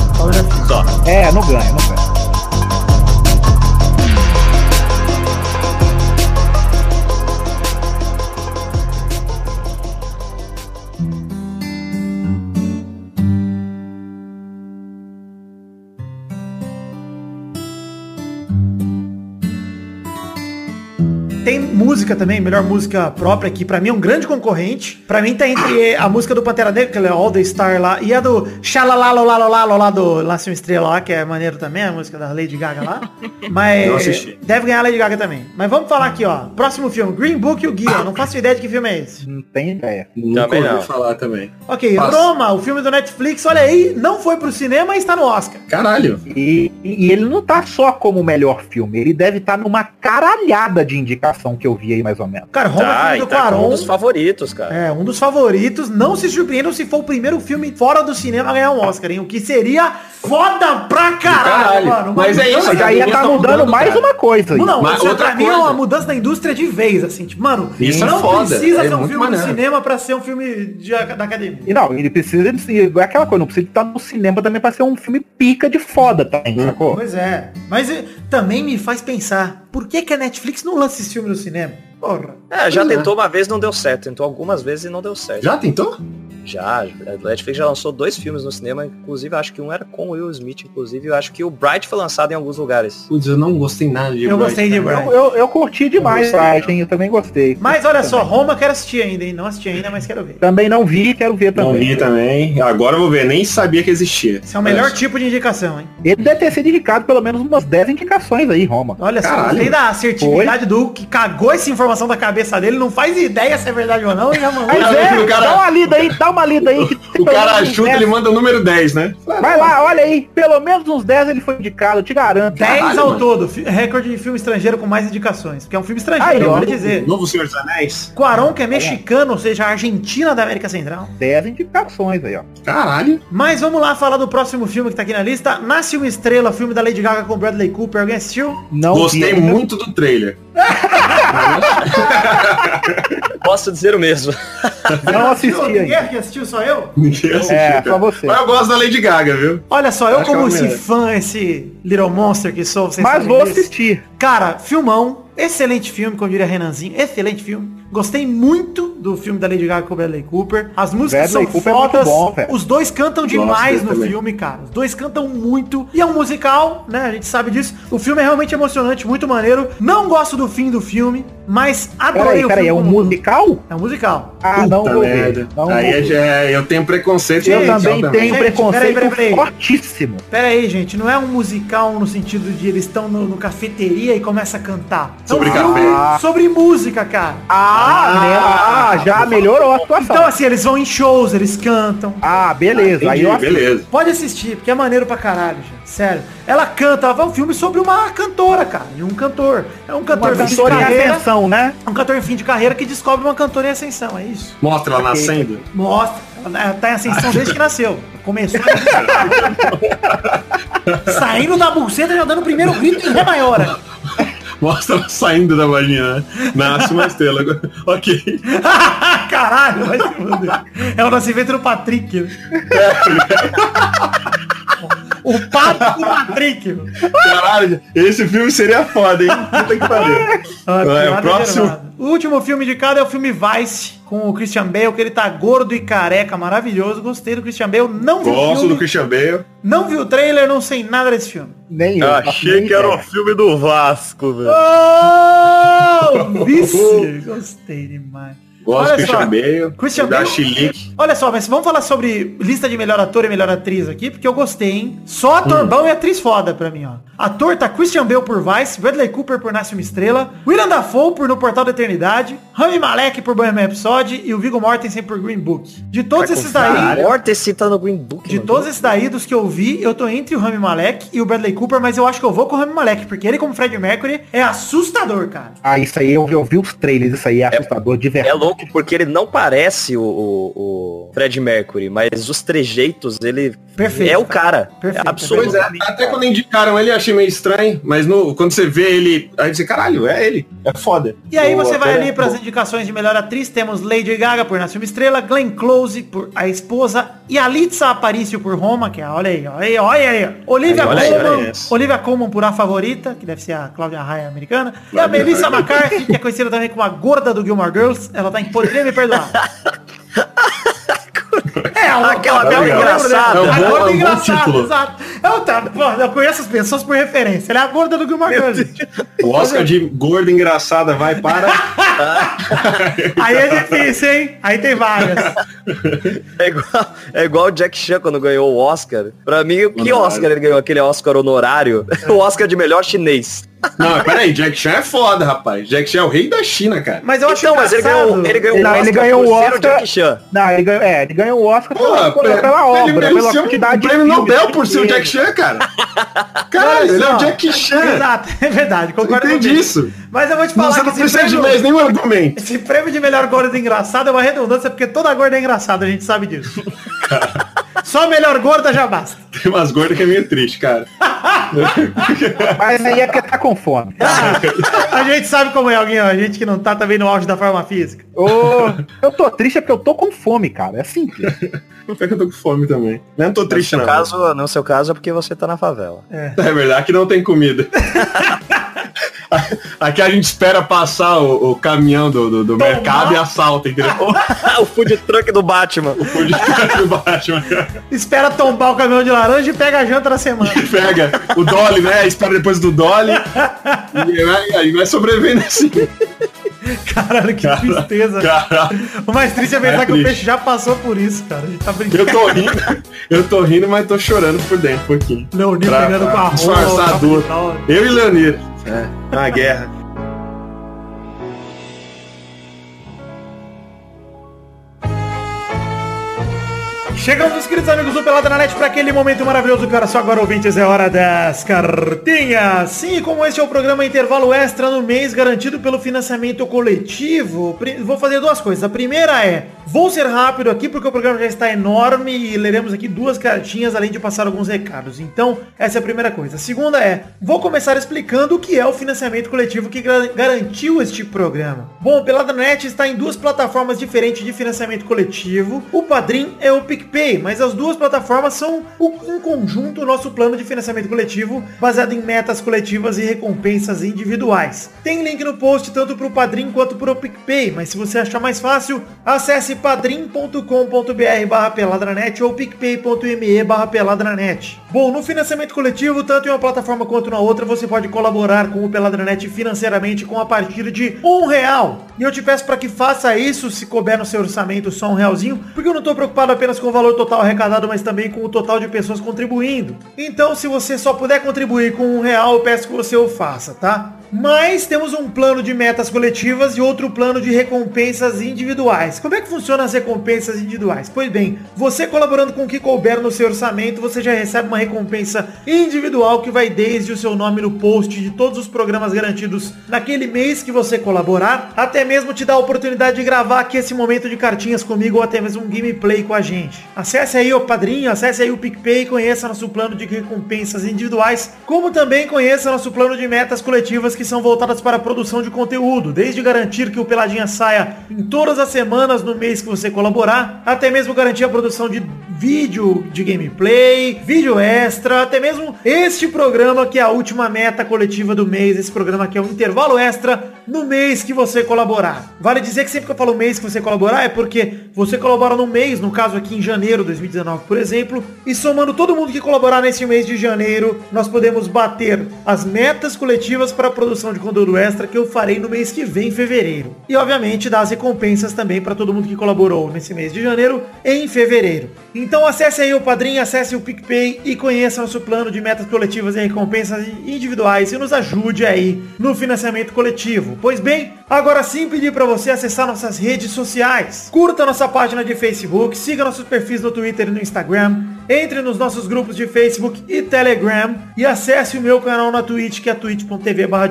Só. É, não ganha, não ganha. Música também, melhor música própria, que pra mim é um grande concorrente. Pra mim tá entre a música do Pantera Negra, que é All The Star lá, e a do Xalalalolalo lá do uma Estrela lá, que é maneiro também, a música da Lady Gaga lá. (laughs) Mas deve ganhar a Lady Gaga também. Mas vamos falar aqui, ó. Próximo filme, Green Book e o Guia. Não faço ideia de que filme é esse. Não tem ideia. Nunca ouvi falar também. Ok, Passa. Roma, o filme do Netflix, olha aí, não foi pro cinema e está no Oscar. Caralho. E, e ele não tá só como o melhor filme, ele deve estar numa caralhada de indicação que eu vi aí mais ou menos. Cara, Roma é Tá, filme do tá como um dos favoritos, cara. É, um dos favoritos. Não se surpreendam se for o primeiro filme fora do cinema a ganhar um Oscar, hein? O que seria foda pra caralho, caralho. mano. Uma Mas é isso, Mas aí ia tá tá mudando mudando, mais cara. uma coisa aí. Não, Mas isso outra pra mim é coisa. uma mudança da indústria de vez, assim. Tipo, mano, Isso é não foda, precisa é ser um filme maneiro. do cinema pra ser um filme de, da academia. E não, ele precisa de, é aquela coisa, não precisa estar no cinema também pra ser um filme pica de foda também, sacou? Pois é. Mas eh, também me faz pensar, por que, que a Netflix não lança esse filme no cinema? Porra. É, já é. tentou uma vez, não deu certo. Tentou algumas vezes e não deu certo. Já tentou? Já, a Netflix já lançou dois filmes no cinema, inclusive acho que um era com o Will Smith, inclusive eu acho que o Bright foi lançado em alguns lugares. Putz, eu não gostei nada de Eu Bright, gostei de. Bright. Eu, eu, eu curti demais, Bright, hein? Eu também gostei. Mas olha só, Roma quero assistir ainda, hein? Não assisti ainda, mas quero ver. Também não vi, quero ver Não também. vi também. Agora eu vou ver. Nem sabia que existia. Esse é o melhor tipo de indicação, hein? Ele deve ter sido indicado pelo menos umas 10 indicações aí, Roma. Olha só, gostei da assertividade do Hugo, que cagou essa informação da cabeça dele, não faz ideia se é verdade ou não, e já mandou. Mas é, o dá uma lida aí, dá uma lida aí. que O cara 10. ele manda o número 10, né? Vai lá, olha aí, pelo menos uns 10 ele foi indicado, eu te garanto. 10 Caralho, ao mano. todo, recorde de filme estrangeiro com mais indicações. Porque é um filme estrangeiro, Aí, ó. vale dizer. Novo Senhor dos Anéis? Quaron, que é mexicano, ou seja, a Argentina da América Central. 10 indicações aí, ó. Caralho. Mas vamos lá falar do próximo filme que tá aqui na lista. Nasce uma Estrela, filme da Lady Gaga com Bradley Cooper. Alguém assistiu? Não Gostei muito do trailer. Posso dizer o mesmo. Não assisti Ninguém assistiu, só eu? Ninguém assistiu, É, só você. Mas eu gosto da Lady Gaga, viu? Olha só, eu Acho como esse fã, esse Little Monster que sou, vocês Mas vou disso. assistir. Cara, filmão, excelente filme, como diria Renanzinho, excelente filme. Gostei muito do filme da Lady Gaga com o Bradley Cooper. As músicas Bradley são Cooper é muito fodas. bom, velho. Os dois cantam demais no também. filme, cara. Os dois cantam muito. E é um musical, né? A gente sabe disso. O filme é realmente emocionante, muito maneiro. Não gosto do fim do filme, mas adorei Peraí, o peraí, filme. é um musical? É um musical. Ah, não Puta vou merda. ver. Não Aí vou é- ver. é- eu tenho preconceito Eu também tenho Gente, preconceito peraí, peraí, peraí. fortíssimo. Pera aí, gente, não é um musical no sentido de eles estão no, no cafeteria e começam a cantar. É um Sobre filme café. Sobre música, cara. Ah, né? Ah, já melhorou a situação. Então, assim, eles vão em shows, eles cantam. Ah, beleza. aí Entendi, eu assisto. beleza. Pode assistir, porque é maneiro pra caralho, gente. Sério. Ela canta, ela faz um filme sobre uma cantora, cara. De um cantor. É um cantor Uma em fim de cantora em carreira. ascensão, né? Um cantor em fim de carreira que descobre uma cantora em ascensão, é isso. Mostra ela nascendo. Mostra. Ela tá em ascensão desde que nasceu. Começou. (laughs) Saindo da buceta já dando o primeiro grito em Ré maior. Mostra ela saindo da vagina, né? Nasce uma estrela. (laughs) ok. (laughs) Caralho, vai se fuder. É o nascimento do Patrick. né? O pato do Patrick. Caralho, esse filme seria foda, hein? Puta que pariu. Ah, piada o próximo. O último filme indicado é o filme Vice, com o Christian Bale, que ele tá gordo e careca, maravilhoso. Gostei do Christian Bale. Não vi o Gosto filme, do Christian Bale. não vi o trailer, não sei nada desse filme. Nem eu. faço nem ideia. filme do Vasco, velho. Oh, (laughs) vice! Gostei demais. Gosto Olha do Christian só, Bale. Christian da Bale- Chilique. Olha só, mas vamos falar sobre lista de melhor ator e melhor atriz aqui, porque eu gostei, hein? Só ator bom e atriz foda pra mim, ó. Ator tá Christian Bale por Vice, Bradley Cooper por Nasce uma Estrela, William Dafoe por No Portal da Eternidade, Rami Malek por Bohemian Rhapsody e o Viggo Mortensen por Green Book. De todos esses daí, Morte tá no Green Book. de mano. todos esses daí, dos que eu vi, eu tô entre o Rami Malek e o Bradley Cooper, mas eu acho que eu vou com o Rami Malek, porque ele como Fred Mercury é assustador, cara. Ah, isso aí eu, eu vi os trailers, isso aí é assustador de É verdade. Louco porque ele não parece o, o, o Fred Mercury, mas os trejeitos, ele Perfeito, é o cara. Perfeito, é absurdo. Pois é, até quando indicaram ele, eu achei meio estranho. Mas no, quando você vê ele, aí você, caralho, é ele. É foda. E aí você vai ali é para as indicações de melhor atriz, temos Lady Gaga por Nasce uma Estrela, Glenn Close por A Esposa e Alitza Aparicio por Roma, que é, olha aí, olha aí, olha aí. Olivia Olha aí, olha Colman. Olivia Colman por A Favorita, que deve ser a Cláudia Raia americana, e a Melissa McCarthy, que é conhecida também como a gorda do Gilmore Girls, ela tá em Poderia Me Perdoar. (laughs) É, ela, Aquela gorda lembro engraçada. dela. É um A bom- gorda é um bom engraçada, exato. Eu, tá, pô, eu conheço as pessoas por referência. Ela é a gorda do gente. O Oscar de gorda engraçada vai para. (laughs) Aí é difícil, hein? Aí tem vagas. É igual, é igual o Jack Chan quando ganhou o Oscar. Pra mim, o que Honorário. Oscar ele ganhou? Aquele Oscar honorário? (laughs) o Oscar de melhor chinês. Não, peraí, Jack Chan é foda, rapaz. Jack Chan é o rei da China, cara. Mas eu acho Então, mas ele ganhou, ele ganhou Não, o Oscar ele ganhou o Oscar- Jackie Chan. Não, ele ganhou, é, ele ganhou o Oscar pela, Porra, pela, pela ele obra, pela mereceu quantidade um de prêmio Nobel por ser o ele Jack. Chan, cara. (laughs) Cara, ele é o Jack Chan. Exato, é verdade, concordo Entende contigo. isso? Mas eu vou te falar Você que não precisa de prêmio, mais nenhum argumento. esse prêmio de melhor gorda engraçada é uma redundância, porque toda gorda é engraçada, a gente sabe disso. (laughs) Só a melhor gorda já basta. (laughs) Tem umas gordas que é meio triste, cara. Mas aí é porque tá com fome. (laughs) A gente sabe como é alguém, ó, a gente que não tá também no auge da forma física. Ô, eu tô triste é porque eu tô com fome, cara. É simples. Não foi que eu tô com fome também. Não tô No triste, seu, não. caso, no seu caso é porque você tá na favela. É verdade que não tem comida. (laughs) (laughs) Aqui a gente espera passar o, o caminhão do, do, do mercado e assalta, entendeu? (laughs) (laughs) o food truck do Batman. O food truck do Batman. Espera tombar o caminhão de laranja e pega a janta da semana. Pega o Dolly, né? Espera depois do Dolly. E vai, aí vai sobrevivendo assim. Caralho, que tristeza. Caralho. O mais triste é pensar É que o peixe já passou por isso, cara. A gente tá brincando. Eu tô rindo, eu tô rindo, mas tô chorando por dentro um pouquinho. Leonir Pra- pegando pra com a rola. disfarçar a tá dor. Eu e Leonir. É, uma guerra. Chegamos, queridos amigos do Pelada na Net, para aquele momento maravilhoso que era só agora, ouvintes, é hora das cartinhas. Sim, como este é o programa Intervalo Extra no mês, garantido pelo financiamento coletivo, vou fazer duas coisas. A primeira é, vou ser rápido aqui, porque o programa já está enorme e leremos aqui duas cartinhas, além de passar alguns recados. Então, essa é a primeira coisa. A segunda é, vou começar explicando o que é o financiamento coletivo que garantiu este programa. Bom, o Pelada na Net está em duas plataformas diferentes de financiamento coletivo. O Padrim é o PicPay, mas as duas plataformas são em conjunto o nosso plano de financiamento coletivo, baseado em metas coletivas e recompensas individuais. Tem link no post tanto para o Padrim quanto para o PicPay, mas se você achar mais fácil, acesse padrim.com.br barra peladranet ou picpay.me barra peladranet. Bom, no financiamento coletivo, tanto em uma plataforma quanto na outra, você pode colaborar com o Peladranet financeiramente com a partir de um real. E eu te peço para que faça isso, se couber no seu orçamento só um realzinho, porque eu não estou preocupado apenas com valor total arrecadado, mas também com o total de pessoas contribuindo. Então, se você só puder contribuir com um real, eu peço que você o faça, tá? Mas temos um plano de metas coletivas e outro plano de recompensas individuais. Como é que funcionam as recompensas individuais? Pois bem, você colaborando com o que couber no seu orçamento, você já recebe uma recompensa individual que vai desde o seu nome no post de todos os programas garantidos naquele mês que você colaborar, até mesmo te dar a oportunidade de gravar aqui esse momento de cartinhas comigo ou até mesmo um gameplay com a gente. Acesse aí o Padrinho, acesse aí o PicPay e conheça nosso plano de recompensas individuais, como também conheça nosso plano de metas coletivas que são voltadas para a produção de conteúdo, desde garantir que o Peladinha saia em todas as semanas no mês que você colaborar, até mesmo garantir a produção de vídeo de gameplay, vídeo extra, até mesmo este programa que é a última meta coletiva do mês, esse programa que é um intervalo extra no mês que você colaborar. Vale dizer que sempre que eu falo mês que você colaborar é porque você colabora no mês, no caso aqui em janeiro de 2019, por exemplo, e somando todo mundo que colaborar nesse mês de janeiro, nós podemos bater as metas coletivas para produção de conteúdo extra que eu farei no mês que vem, em fevereiro. E obviamente dar as recompensas também para todo mundo que colaborou nesse mês de janeiro em fevereiro. Então acesse aí o Padrinho, acesse o PicPay e conheça nosso plano de metas coletivas e recompensas individuais e nos ajude aí no financiamento coletivo. Pois bem, agora sim pedir para você acessar nossas redes sociais. Curta nossa página de Facebook, siga nossos perfis no Twitter e no Instagram, entre nos nossos grupos de Facebook e Telegram e acesse o meu canal na Twitch, que é twitch.tv barra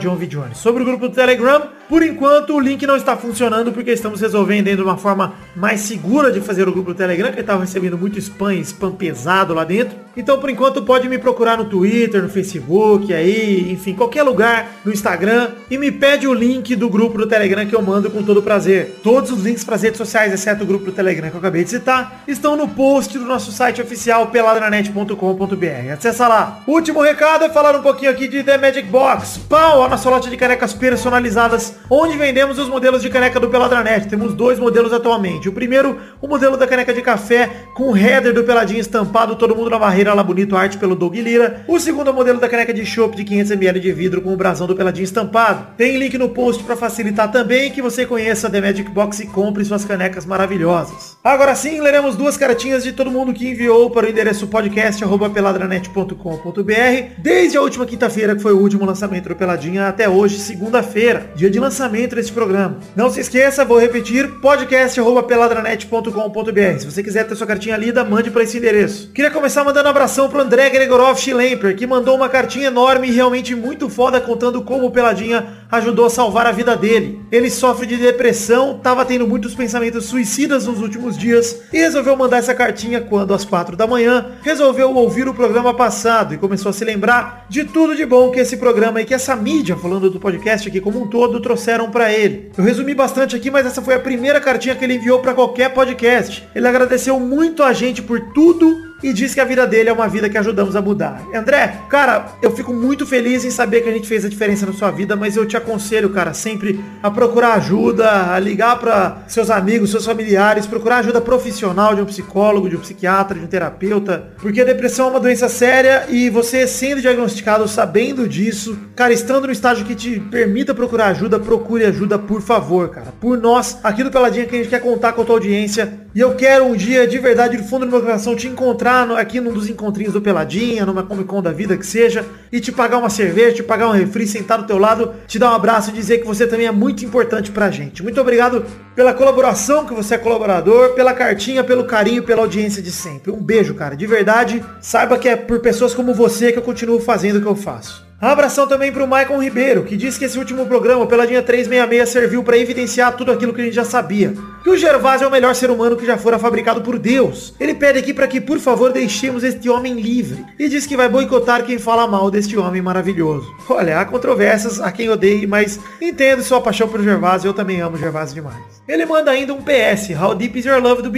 Sobre o grupo do Telegram, por enquanto o link não está funcionando porque estamos resolvendo uma forma mais segura de fazer o grupo do Telegram, que estava recebendo muito spam, spam pesado lá dentro. Então por enquanto pode me procurar no Twitter, no Facebook, aí, enfim, qualquer lugar, no Instagram e me pede o link do grupo do Telegram que eu mando com todo prazer. Todos os links para as redes sociais, exceto o grupo do Telegram que eu acabei de citar, estão no post do nosso site oficial peladranet.com.br. Acessa lá. Último recado é falar um pouquinho aqui de The Magic Box. Pau, a nossa loja de canecas personalizadas, onde vendemos os modelos de caneca do Peladranet. Temos dois modelos atualmente. O primeiro, o modelo da caneca de café com o header do Peladinho estampado, todo mundo na barreira lá bonito, arte pelo Doug Lira. O segundo é o modelo da caneca de chopp de 500ml de vidro com o brasão do Peladinho estampado. Tem link no post para facilitar também que você conheça a The Magic Box e compre suas canecas maravilhosas. Agora sim, leremos duas cartinhas de todo mundo que enviou para o endereço podcast@peladranet.com.br desde a última quinta-feira, que foi o último lançamento do Peladinha, até hoje, segunda-feira, dia de lançamento desse programa. Não se esqueça, vou repetir, podcast@peladranet.com.br. Se você quiser ter sua cartinha lida, mande para esse endereço. Queria começar mandando um abração pro André Gregorov Schlemper, que mandou uma cartinha enorme e realmente muito foda contando como o Peladinha ajudou a salvar a vida dele. Ele sofre de depressão, tava tendo muitos pensamentos suicidas nos últimos dias e resolveu mandar essa cartinha quando às quatro da manhã resolveu ouvir o programa passado e começou a se lembrar de tudo de bom que esse programa e que essa mídia, falando do podcast aqui como um todo, trouxeram para ele. Eu resumi bastante aqui, mas essa foi a primeira cartinha que ele enviou para qualquer podcast. Ele agradeceu muito a gente por tudo e diz que a vida dele é uma vida que ajudamos a mudar. André, cara, eu fico muito feliz em saber que a gente fez a diferença na sua vida, mas eu te aconselho, cara, sempre a procurar ajuda, a ligar para seus amigos, seus familiares, procurar ajuda profissional de um psicólogo, de um psiquiatra, de um terapeuta, porque a depressão é uma doença séria e você sendo diagnosticado, sabendo disso, cara, estando no estágio que te permita procurar ajuda, procure ajuda, por favor, cara. Por nós, aqui do Peladinha que a gente quer contar com a tua audiência, e eu quero um dia, de verdade, do fundo do meu coração, te encontrar no, aqui num dos encontrinhos do Peladinha, numa Comic Con da vida que seja, e te pagar uma cerveja, te pagar um refri, sentar do teu lado, te dar um abraço e dizer que você também é muito importante pra gente. Muito obrigado pela colaboração, que você é colaborador, pela cartinha, pelo carinho, pela audiência de sempre. Um beijo, cara. De verdade, saiba que é por pessoas como você que eu continuo fazendo o que eu faço. Abração também pro Maicon Ribeiro, que disse que esse último programa, Peladinha 366, serviu para evidenciar tudo aquilo que a gente já sabia. Que o Gervásio é o melhor ser humano que já fora fabricado por Deus. Ele pede aqui para que, por favor, deixemos este homem livre. E diz que vai boicotar quem fala mal deste homem maravilhoso. Olha, há controvérsias, a quem odeie, mas entendo sua paixão pelo Gervásio, eu também amo o Gervásio demais. Ele manda ainda um PS, How Deep Is Your Love do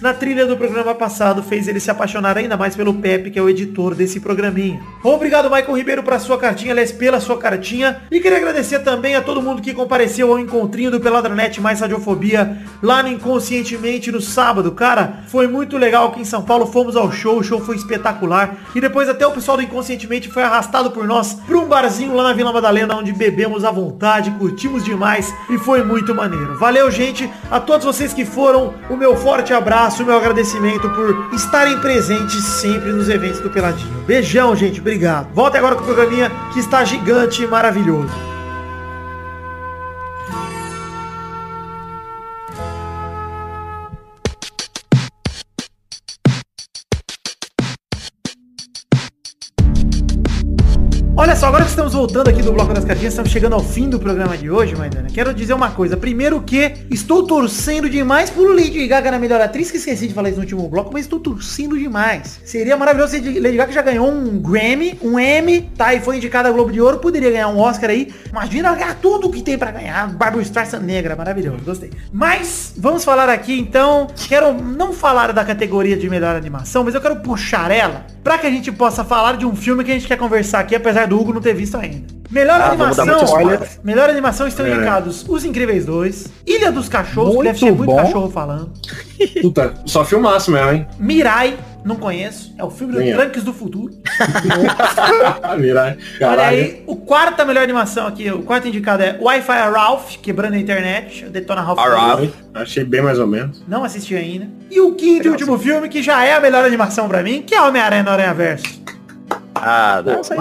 na trilha do programa passado, fez ele se apaixonar ainda mais pelo Pepe, que é o editor desse programinha. Obrigado, Maicon Ribeiro, para sua cartinha, aliás, pela sua cartinha. E queria agradecer também a todo mundo que compareceu ao encontrinho do Peladranet mais Radiofobia lá no Inconscientemente no sábado. Cara, foi muito legal aqui em São Paulo. Fomos ao show, o show foi espetacular. E depois até o pessoal do Inconscientemente foi arrastado por nós para um barzinho lá na Vila Madalena, onde bebemos à vontade, curtimos demais e foi muito maneiro. Valeu, gente. A todos vocês que foram, o meu forte abraço, o meu agradecimento por estarem presentes sempre nos eventos do Peladinho. Beijão, gente. Obrigado. Volta agora com o programinha que está gigante e maravilhoso. Olha só, agora que estamos voltando aqui do Bloco das Cartinhas, estamos chegando ao fim do programa de hoje, Maidana. Quero dizer uma coisa. Primeiro que estou torcendo demais por Lady Gaga na melhor atriz, que esqueci de falar isso no último bloco, mas estou torcendo demais. Seria maravilhoso se Lady Gaga já ganhou um Grammy, um Emmy, tá? E foi indicada a Globo de Ouro, poderia ganhar um Oscar aí. Imagina ganhar tudo que tem pra ganhar. Barbara Streisand negra, maravilhoso, gostei. Mas, vamos falar aqui então, quero não falar da categoria de melhor animação, mas eu quero puxar ela pra que a gente possa falar de um filme que a gente quer conversar aqui, apesar do Hugo não ter visto ainda. Melhor Ah, animação, olha, melhor animação estão É. indicados Os Incríveis 2, Ilha dos Cachorros, que Muito deve ser muito bom. cachorro falando. Puta, só filmaço mesmo, hein? (laughs) Mirai, não conheço, é o filme do. Tranques do Futuro. (laughs) Mirai. Olha aí, o quarta melhor animação aqui, o quarto indicado é Wi-Fi Ralph, quebrando a internet, Detona Ralph. A Ralph. Achei bem mais ou menos. Não assisti ainda. E o quinto e último filme, que já é a melhor animação pra mim, que é Homem-Aranha no Aranha Verso. Ah, não, isso aí.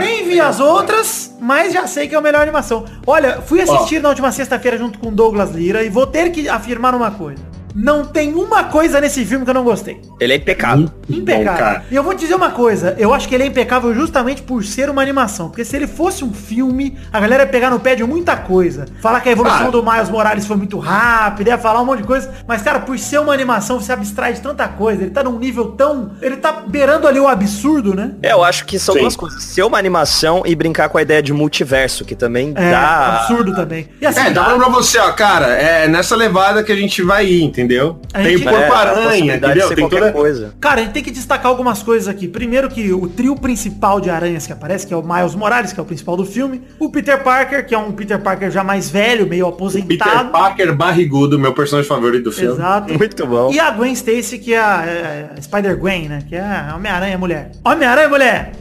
Nem vi as outras, mas já sei que é a melhor animação. Olha, fui assistir na última sexta-feira junto com Douglas Lira e vou ter que afirmar uma coisa. Não tem uma coisa nesse filme que eu não gostei. Ele é impecável. Impecável. Bom, cara. e eu vou te dizer uma coisa, eu acho que ele é impecável justamente por ser uma animação. Porque se ele fosse um filme, a galera ia pegar no pé de muita coisa. Falar que a evolução Ah. do Miles Morales foi muito rápida, ia falar um monte de coisa. Mas, cara, por ser uma animação, você abstrai de tanta coisa. Ele tá num nível tão. Ele tá beirando ali o absurdo, né? É, eu acho que são Sim. duas coisas. Ser uma animação e brincar com a ideia de multiverso, que também É, dá. absurdo também. E assim, É, dá pra você, ó, cara, é nessa levada que a gente vai ir, entendeu? A Tem gente- É, a porco-aranha, possibilidade de entendeu? Tem qualquer toda... coisa. Cara, a gente tem que destacar algumas coisas aqui. Primeiro que o trio principal de aranhas que aparece, que é o Miles Morales, que é o principal do filme. O Peter Parker, que é um Peter Parker já mais velho, meio Peter aposentado. Parker barrigudo, meu personagem favorito do filme. Exato. Muito bom. E a Gwen Stacy, que é a, é a Spider-Gwen, né? Que é a Homem-Aranha Mulher. Homem-Aranha Mulher!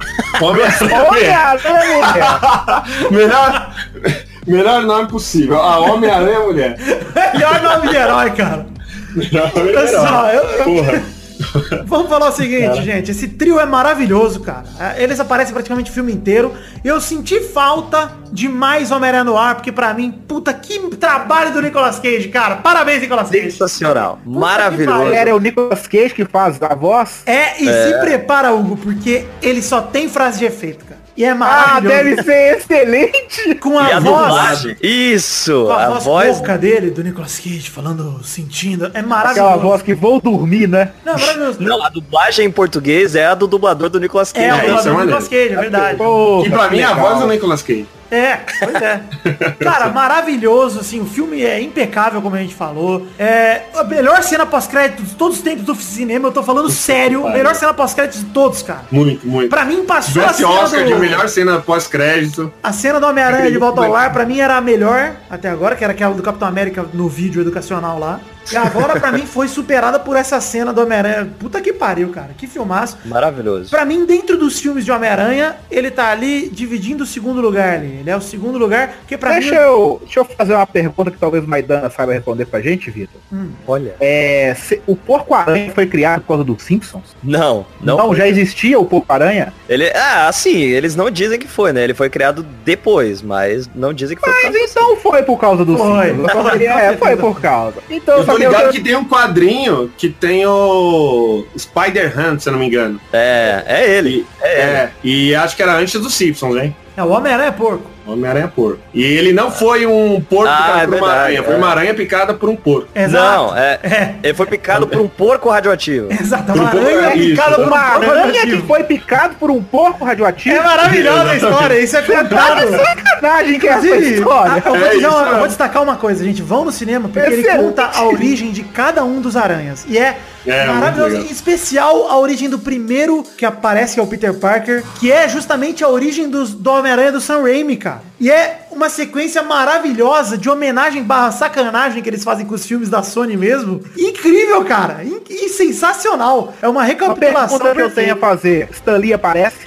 Homem-Aranha. melhor, melhor nome possível. A Homem-Aranha Mulher. (laughs) Melhor nome de herói, cara. (laughs) Eu- Porra. (laughs) Vamos falar o seguinte, gente. Esse trio é maravilhoso, cara. É, Eles aparecem praticamente o filme inteiro. Eu senti falta de mais Homem-Aranha no ar, porque pra mim, puta, que trabalho do Nicolas Cage, cara. Parabéns, Nicolas Cage. Sensacional. que Maravilhoso. Era o Nicolas Cage que faz a voz. É, e se prepara, Hugo, porque ele só tem frase de efeito, cara. E é Ah, maravilhoso. deve ser excelente. Com a, E a voz... dublagem. Isso. Com a, A voz, voz. dele, do Nicolas Cage, falando, sentindo. É Aquela maravilhoso. voz que vou dormir, né? Não, é maravilhoso. Não, a dublagem em português é a do dublador do Nicolas Cage. É, o isso é dublador do. Nicolas Cage, é verdade. Porra, E pra mim é a voz do Nicolas Cage. É, pois é. Cara, maravilhoso, assim, o filme é impecável, como a gente falou. É a melhor cena pós-crédito de todos os tempos do cinema, eu tô falando sério. Melhor cena pós-crédito de todos, cara. Muito, muito. Pra mim passou a cena, Oscar do, de melhor cena pós-crédito. a cena do Homem-Aranha de Volta ao Lar, pra mim era a melhor até agora, que era aquela do Capitão América no vídeo educacional lá. E agora, pra mim, foi superada por essa cena do Homem-Aranha. Puta que pariu, cara. Que filmaço. Maravilhoso. Pra mim, dentro dos filmes de Homem-Aranha, ele tá ali dividindo o segundo lugar ali. Ele é o segundo lugar, que Deixa mim... eu, deixa eu fazer uma pergunta que talvez o Maidana saiba responder pra gente, Vitor. Olha. É, se- o Porco-Aranha foi criado por causa dos Simpsons? Não, não. Não, já existia o Porco-Aranha? Ele, ah, assim, eles não dizem que foi, né? Ele foi criado depois, mas não dizem que foi. por Mas então foi por causa dos Foi. Simpsons. Queria- (laughs) é, foi por causa. Então, tô ligado que tem um quadrinho que tem o Spider-Hunt, se eu não me engano. É, é ele. E, é, e acho que era antes dos Simpsons, hein? É, o Homem-Aranha é porco. Homem-Aranha porco. E ele não foi um porco Ah, picado é por uma verdade, aranha, foi é. uma aranha picada por um porco. Não, é, É. Ele foi picado por um porco radioativo. Exato, Por um uma pouco aranha é isso. picada por um Uma porco aranha radioativo. que foi picado por um porco radioativo? É maravilhosa a história, isso é contado. Sacanagem que é essa história. ah, eu, vou É dizer isso, uma- eu vou destacar uma coisa, gente. Vão no cinema porque ele Excelente. conta a origem de cada um dos aranhas. E é, É, maravilhoso. Em especial a origem do primeiro que aparece, que é o Peter Parker, que é justamente a origem dos, do Homem-Aranha do Sam Raimi, cara. E é uma sequência maravilhosa de homenagem barra sacanagem que eles fazem com os filmes da Sony mesmo. Incrível, cara. In- E sensacional. É uma Uma recapitulação pergunta que eu tenho a fazer. Stan Lee aparece?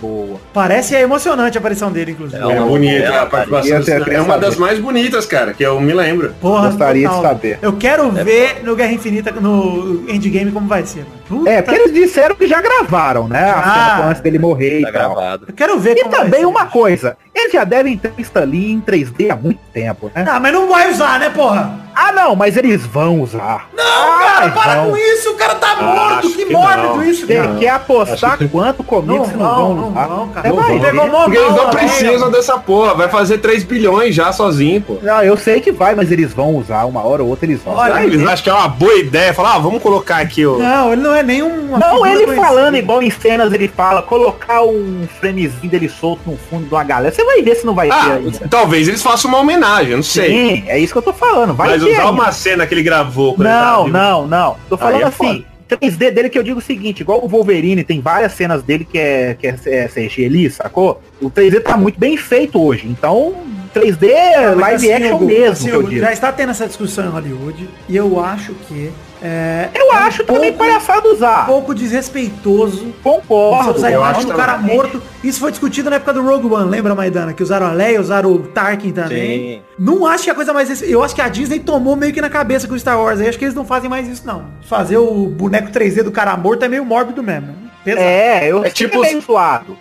Parece. Boa. Parece é emocionante a aparição dele, inclusive. É É, uma- bonita, é, a participação do- é uma das mais bonitas, cara, que eu me lembro. Porra, Gostaria de saber. Eu quero ver no Guerra Infinita, no Endgame, como vai ser. mano. Puta, É, porque eles disseram que já gravaram, né? A Ah. cena antes dele morrer Tá e tal. gravado. Eu quero ver E como vai também ser. uma coisa, Eles já devem ter visto ali em 3D há muito tempo, né? Ah, mas não vai usar, né, porra? Ah, não, mas eles vão usar. Não, cara, Ai, para não. com isso, o cara tá morto. acho Que que mórbido não. isso, Você cara. quer apostar quanto comigo Não se não vão, vão não usar? vão, cara. Você Não vai vão. Pegou mó Porque eles não Não, precisam não. dessa porra. Vai fazer 3 bilhões já sozinho, pô. Não, eu sei que vai, mas eles vão usar. Uma hora ou outra eles vão. Olha, Ah, eles acham que é uma boa ideia. Falar, ah, vamos colocar aqui o. Não, ele não é nenhum. Não, ele falando igual em cenas, ele fala, colocar um framezinho dele solto no fundo de uma galera. Você vai ver se não vai ter Ah, ainda. talvez eles façam uma homenagem, eu não sei. Sim, é isso que eu tô falando. Vai Mas ter usar ainda. uma cena que ele gravou quando ele Não, não, não. Tô falando é assim. 3D dele que eu digo o seguinte, igual o Wolverine, tem várias cenas dele que é, que é, é CG ali, sacou? O 3D tá muito bem feito hoje. Então, 3D é live action mesmo, que eu digo. assim, Já está tendo essa discussão em Hollywood. E eu acho que. É, Eu é um acho também pouco- palhaçada um usar. pouco desrespeitoso. Concordo. usar eu acho do cara também. morto. Isso foi discutido na época do Rogue One, lembra, Maidana? Que usaram a Leia, usaram o Tarkin também. Sim. Não acho que a coisa mais. Eu acho que a Disney tomou meio que na cabeça com o Star Wars. aí acho que eles não fazem mais isso, não. Fazer o boneco 3D do cara morto é meio mórbido mesmo. Pesado. É, eu É sei tipo é meio.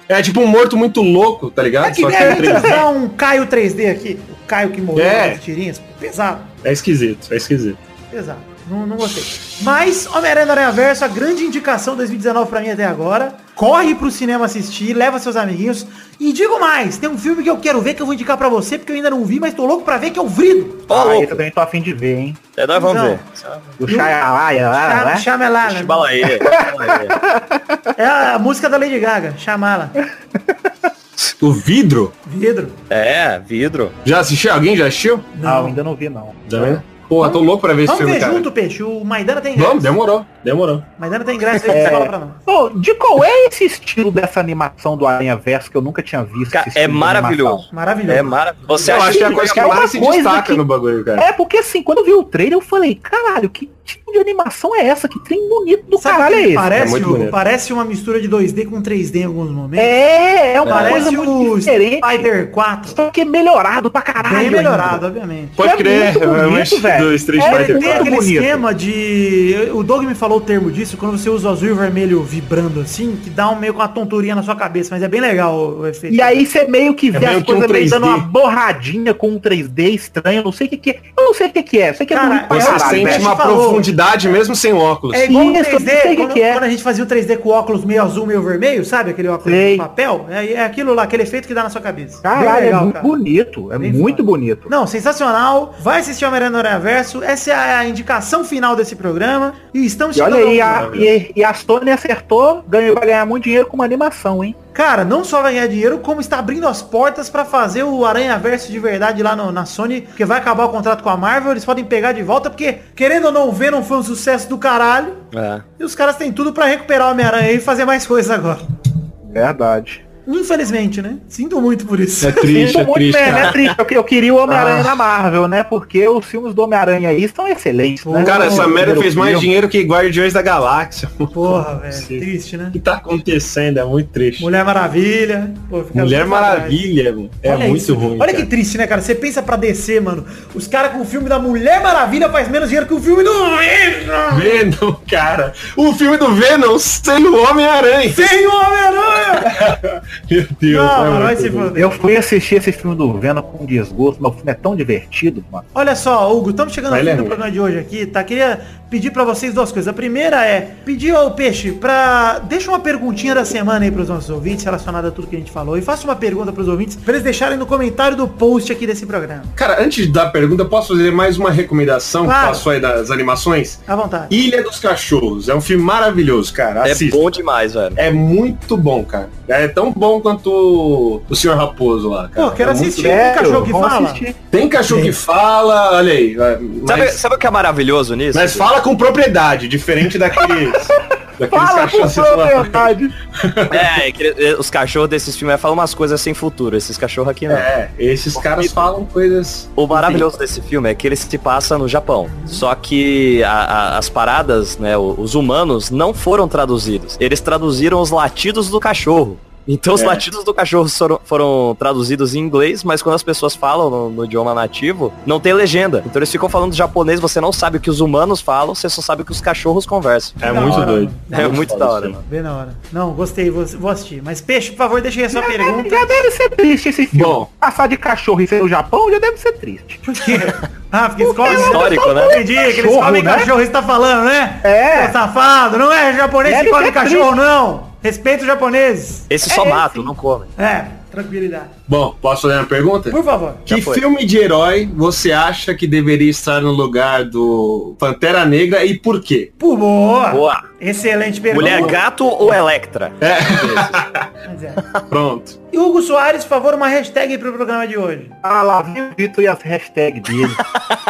É tipo um morto muito louco, tá ligado? É que Só que é gente 3D. usar um Caio 3D aqui. O Caio que morreu É. nas tirinhas. Pesado. É esquisito, é esquisito. Exato. Não, não gostei. Mas Homem-Aranha do Aranha Verso, a grande indicação 2019 pra mim até agora. Corre pro cinema assistir, leva seus amiguinhos. E digo mais, tem um filme que eu quero ver que eu vou indicar pra você, porque eu ainda não vi, mas tô louco pra ver, que é o Vrido. Ó, ah, louco. eu também tô afim de ver, hein? É, nós vamos Então. ver. Do Shayalaya lá, Chama, né? né? Aí. É a música da Lady Gaga, chamá-la. O vidro? Vidro. É, vidro. Já assistiu? Alguém já assistiu? Não, eu ainda não vi, não. Já Pô, tô louco pra ver esse Vamos filme, ver cara. junto, Peixe. O Maidana tem ingresso. Vamos, demorou, demorou. Maidana tem ingresso aí, você fala pra nós. Pô, de qual é esse estilo dessa animação do Aranha Verso que eu nunca tinha visto? Cara, é maravilhoso. Maravilhoso. É maravilhoso. Você Eu acha acho que é a coisa que é uma mais se coisa destaca que- no bagulho, cara. É, porque assim, quando eu vi o trailer, eu falei, caralho, que tipo de animação é essa? Que trem bonito do Sabe caralho é esse? parece, É muito parece uma mistura de 2D com 3D em alguns momentos. É, é uma Parece coisa muito o diferente. Spider 4. Só que é melhorado pra caralho. Bem ainda. melhorado, obviamente. Pode é crer, muito é bonito, mais velho. do Street É, Ele tem muito aquele bonito. esquema de. O Doug me falou o termo disso, quando você usa o azul e o vermelho vibrando assim, que dá um meio com uma tonturinha na sua cabeça, mas é bem legal o, efeito. E aí você meio que vê meio as que um coisas meio 3D. dando uma borradinha com um 3D estranho, eu não sei o que que é. Eu não sei o que que é, sei que é Cara, bonito pra eu Você sente uma falou. Profundidade mesmo sem óculos. É igual o Isso, eu 3D, sei o que quando, que é. quando a gente fazia o 3D com óculos meio azul, meio vermelho, sabe? Aquele óculos Sei. de papel. É, é aquilo lá, aquele efeito que dá na sua cabeça. Caralho, é legal, muito cara. bonito, é Bem muito foda. bonito. Não, sensacional. Vai assistir Homem-Aranha no Aranha Verso. Essa é a indicação final desse programa. E estamos E olha chegando aí, ao- a, e, e a Sony acertou, ganhou, vai ganhar muito dinheiro com uma animação, hein? Cara, não só vai ganhar dinheiro, como está abrindo as portas pra fazer o Aranha Verso de verdade lá no- na Sony, porque vai acabar o contrato com a Marvel, eles podem pegar de volta, porque, querendo ou não, ver não foi um sucesso do caralho. É. E os caras têm tudo pra recuperar o Homem-Aranha e fazer mais coisas agora. Verdade. Infelizmente, né? Sinto muito por isso. É triste, Sinto é muito, triste, né, cara. né, triste. Eu, eu queria o Homem-Aranha Ah. na Marvel, né? Porque os filmes do Homem-Aranha aí estão excelentes, né? Cara, essa merda fez mais filme. dinheiro que Guardiões da Galáxia. O Porra, (laughs) velho. Triste, né? que tá acontecendo? É muito triste. Mulher Maravilha. Pô, Mulher. Maravilha, mano. É Olha muito isso. ruim. Olha cara. que triste, né, cara? Você pensa pra descer, mano. Os caras com o filme da Mulher Maravilha faz menos dinheiro que o filme do Venom. Venom, cara. O filme do Venom sendo o Homem-Aranha. Sem o Homem-Aranha! Meu Deus. Não, é ruim. foder. Eu fui assistir esse filme do Venom com desgosto, mas o filme é tão divertido, mano. Olha só, Hugo, estamos chegando ao fim do programa de hoje aqui, tá? Queria pedir pra vocês duas coisas. A primeira é pedir ao Peixe pra... Deixa uma perguntinha da semana aí pros nossos ouvintes relacionada a tudo que a gente falou. E faça uma pergunta pros ouvintes pra eles deixarem no comentário do post aqui desse programa. Cara, antes de dar a pergunta, posso fazer mais uma recomendação Claro. que passou aí das animações? À vontade. Ilha dos Cachorros. É um filme maravilhoso, cara. É Assista. bom demais, velho. É muito bom, cara. É tão bom quanto o- o Senhor Raposo lá, cara. Pô, quero É muito assistir. Tem cachorro que fala? assistir. Tem cachorro que fala, olha aí. é, Sabe, Mas, sabe o que é maravilhoso nisso? mas fala com propriedade, diferente daqueles. (laughs) daqueles Fala com cachorros. você fala- propriedade. É, que, os cachorros desses filmes falam umas coisas sem futuro. Esses cachorros aqui não. É, esses caras falam coisas. O maravilhoso desse filme é que ele se passa no Japão. Só que a- a- as paradas, né, os humanos não foram traduzidos. Eles traduziram os latidos do cachorro. Então os latidos do cachorro foram, foram traduzidos em inglês, mas quando as pessoas falam no, no idioma nativo, não tem legenda. Então eles ficam falando japonês, você não sabe o que os humanos falam, você só sabe o que os cachorros conversam. É muito hora. doido. É muito da hora, mano. Bem na hora. Não, gostei, vou, vou assistir. Mas, Peixe, por favor, deixa aí a sua Já deve, pergunta. já deve ser triste esse filme. Bom. Passar de cachorro e ser no Japão já deve ser triste. Por quê? Ah, porque eles comem... Histórico, né? Entendi, que eles Cachorro, comem né? cachorro, você tá falando, né? É. Ô, safado, não é japonês que come ser cachorro, triste. não. Respeita os japoneses. Esse só É, matam, sim. não comem. É, tranquilidade. Bom, posso fazer uma pergunta? Por favor. Que filme de herói você acha que deveria estar no lugar do Pantera Negra e por quê? Por boa. Boa. Excelente pergunta. Mulher gato ou Electra? Mas é. (laughs) Pronto. Hugo Soares, por favor, uma hashtag pro programa de hoje. Ah, lá vem o Vitor e as hashtags dele.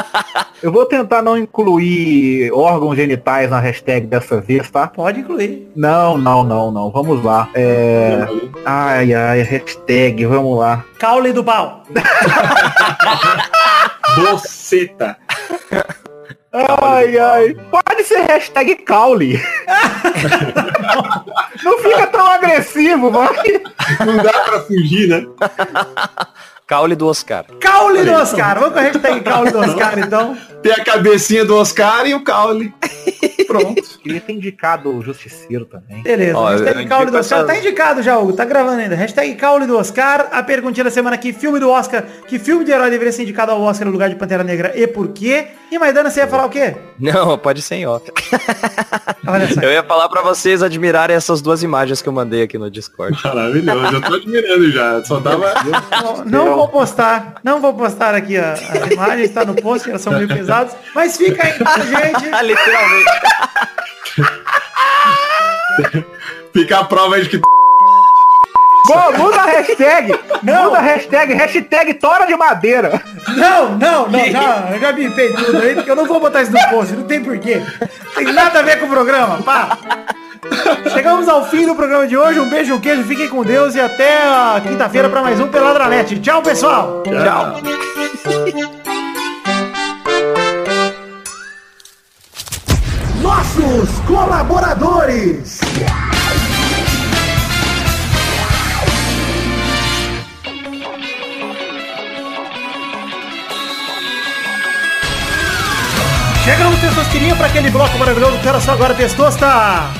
(laughs) Eu vou tentar não incluir órgãos genitais na hashtag dessa vez, tá? Pode incluir. Não, não, não, não. Vamos lá. É... Ai, ai, hashtag, vamos lá. Caule do pau. (laughs) Boceta. Ai, ai. Pode ser hashtag Caule. não fica tão agressivo, vai. Não dá pra fugir, né? Caule do Oscar. Caule do Oscar. Vamos com a hashtag Caule do Oscar, então. Tem a cabecinha do Oscar e o caule. Pronto. (laughs) Queria ter indicado o Justiceiro também. Beleza. Ó, hashtag eu Caule do Oscar. essa- Tá indicado já, Hugo. Tá gravando ainda. Hashtag Caule do Oscar. A perguntinha da semana aqui. Filme do Oscar. Que filme de herói deveria ser indicado ao Oscar no lugar de Pantera Negra e por quê? E Maidana, você ia falar o quê? Não, pode ser em off. Olha só. Eu ia falar pra vocês admirarem essas duas imagens que eu mandei aqui no Discord. Maravilhoso. Eu tô admirando já. Só tava. (laughs) Não, não vou postar, não vou postar aqui a- as imagens, tá no post, elas são meio pesadas, mas fica aí com a gente. (laughs) Literalmente. (laughs) Fica a prova de que. Pô, muda a hashtag. Muda a hashtag. Hashtag tora de madeira. Não, não, não, já, eu já bipei tudo aí, porque eu não vou botar isso no post, não tem porquê. Tem nada a ver com o programa, pá. Chegamos ao fim do programa de hoje, um beijo, um queijo, fiquem com Deus e até a quinta-feira para mais um Peladranet. Tchau, pessoal! Tchau. Nossos colaboradores. Chegamos, Testosterinha, para aquele bloco maravilhoso que era só agora, Testosta!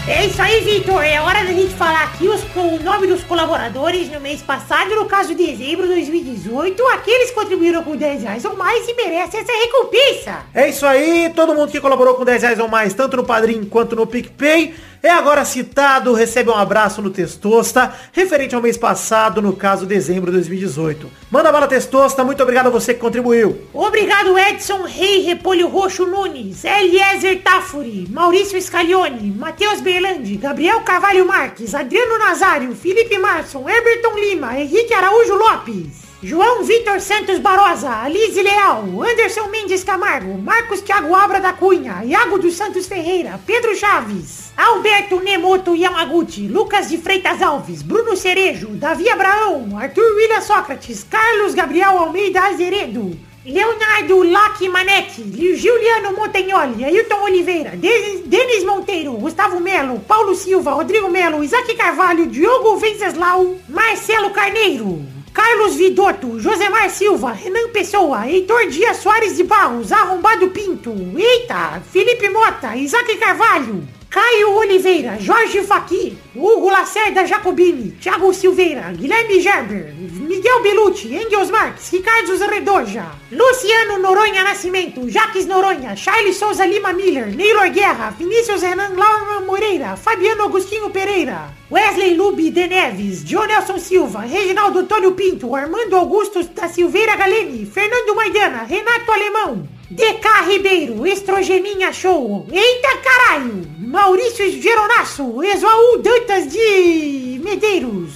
É isso aí, Vitor. É hora da gente falar aqui os, o nome dos colaboradores no mês passado, no caso de dezembro de 2018. Aqueles que contribuíram com 10 reais ou mais e merecem essa recompensa. É isso aí, todo mundo que colaborou com 10 reais ou mais, tanto no Padrim quanto no PicPay, é agora citado, recebe um abraço no Testosta, referente ao mês passado, no caso dezembro de 2018. Manda bala Testosta, muito obrigado a você que contribuiu. Obrigado, Edson Rei Repolho Roxo Nunes, Eliezer Tafuri, Maurício Scaglione, Matheus Berlandi, Gabriel Carvalho Marques, Adriano Nazário, Felipe Marson, Herberton Lima, Henrique Araújo Lopes. João Vitor Santos Barosa, Alize Leal, Anderson Mendes Camargo, Marcos Thiago Abra da Cunha, Iago dos Santos Ferreira, Pedro Chaves, Alberto Nemoto Yamaguchi, Lucas de Freitas Alves, Bruno Cerejo, Davi Abraão, Arthur William Sócrates, Carlos Gabriel Almeida Azeredo, Leonardo Lac Manetti, Juliano Montagnoli, Ailton Oliveira, Denis, Monteiro, Gustavo Melo, Paulo Silva, Rodrigo Melo, Isaac Carvalho, Diogo Venceslau, Marcelo Carneiro, Carlos Vidotto, Josemar Silva, Renan Pessoa, Heitor Dias Soares de Barros, Arrombado Pinto, Eita, Felipe Mota, Isaac Carvalho, Caio Oliveira, Jorge Faqui, Hugo Lacerda Jacobini, Thiago Silveira, Guilherme Gerber, Miguel Belucci, Engels Marques, Ricardo Redoja, Luciano Noronha Nascimento, Jaques Noronha, Charles Souza Lima Miller, Neylor Guerra, Vinícius Renan Laura Moreira, Fabiano Agostinho Pereira, Wesley Lube de Neves, Jonelson Silva, Reginaldo Antônio Pinto, Armando Augusto da Silveira Galene, Fernando Maidana, Renato Alemão, DK Ribeiro, Estrogeninha Show, Eita Caralho, Maurício Geronasso, Exuaú Dantas de Medeiros,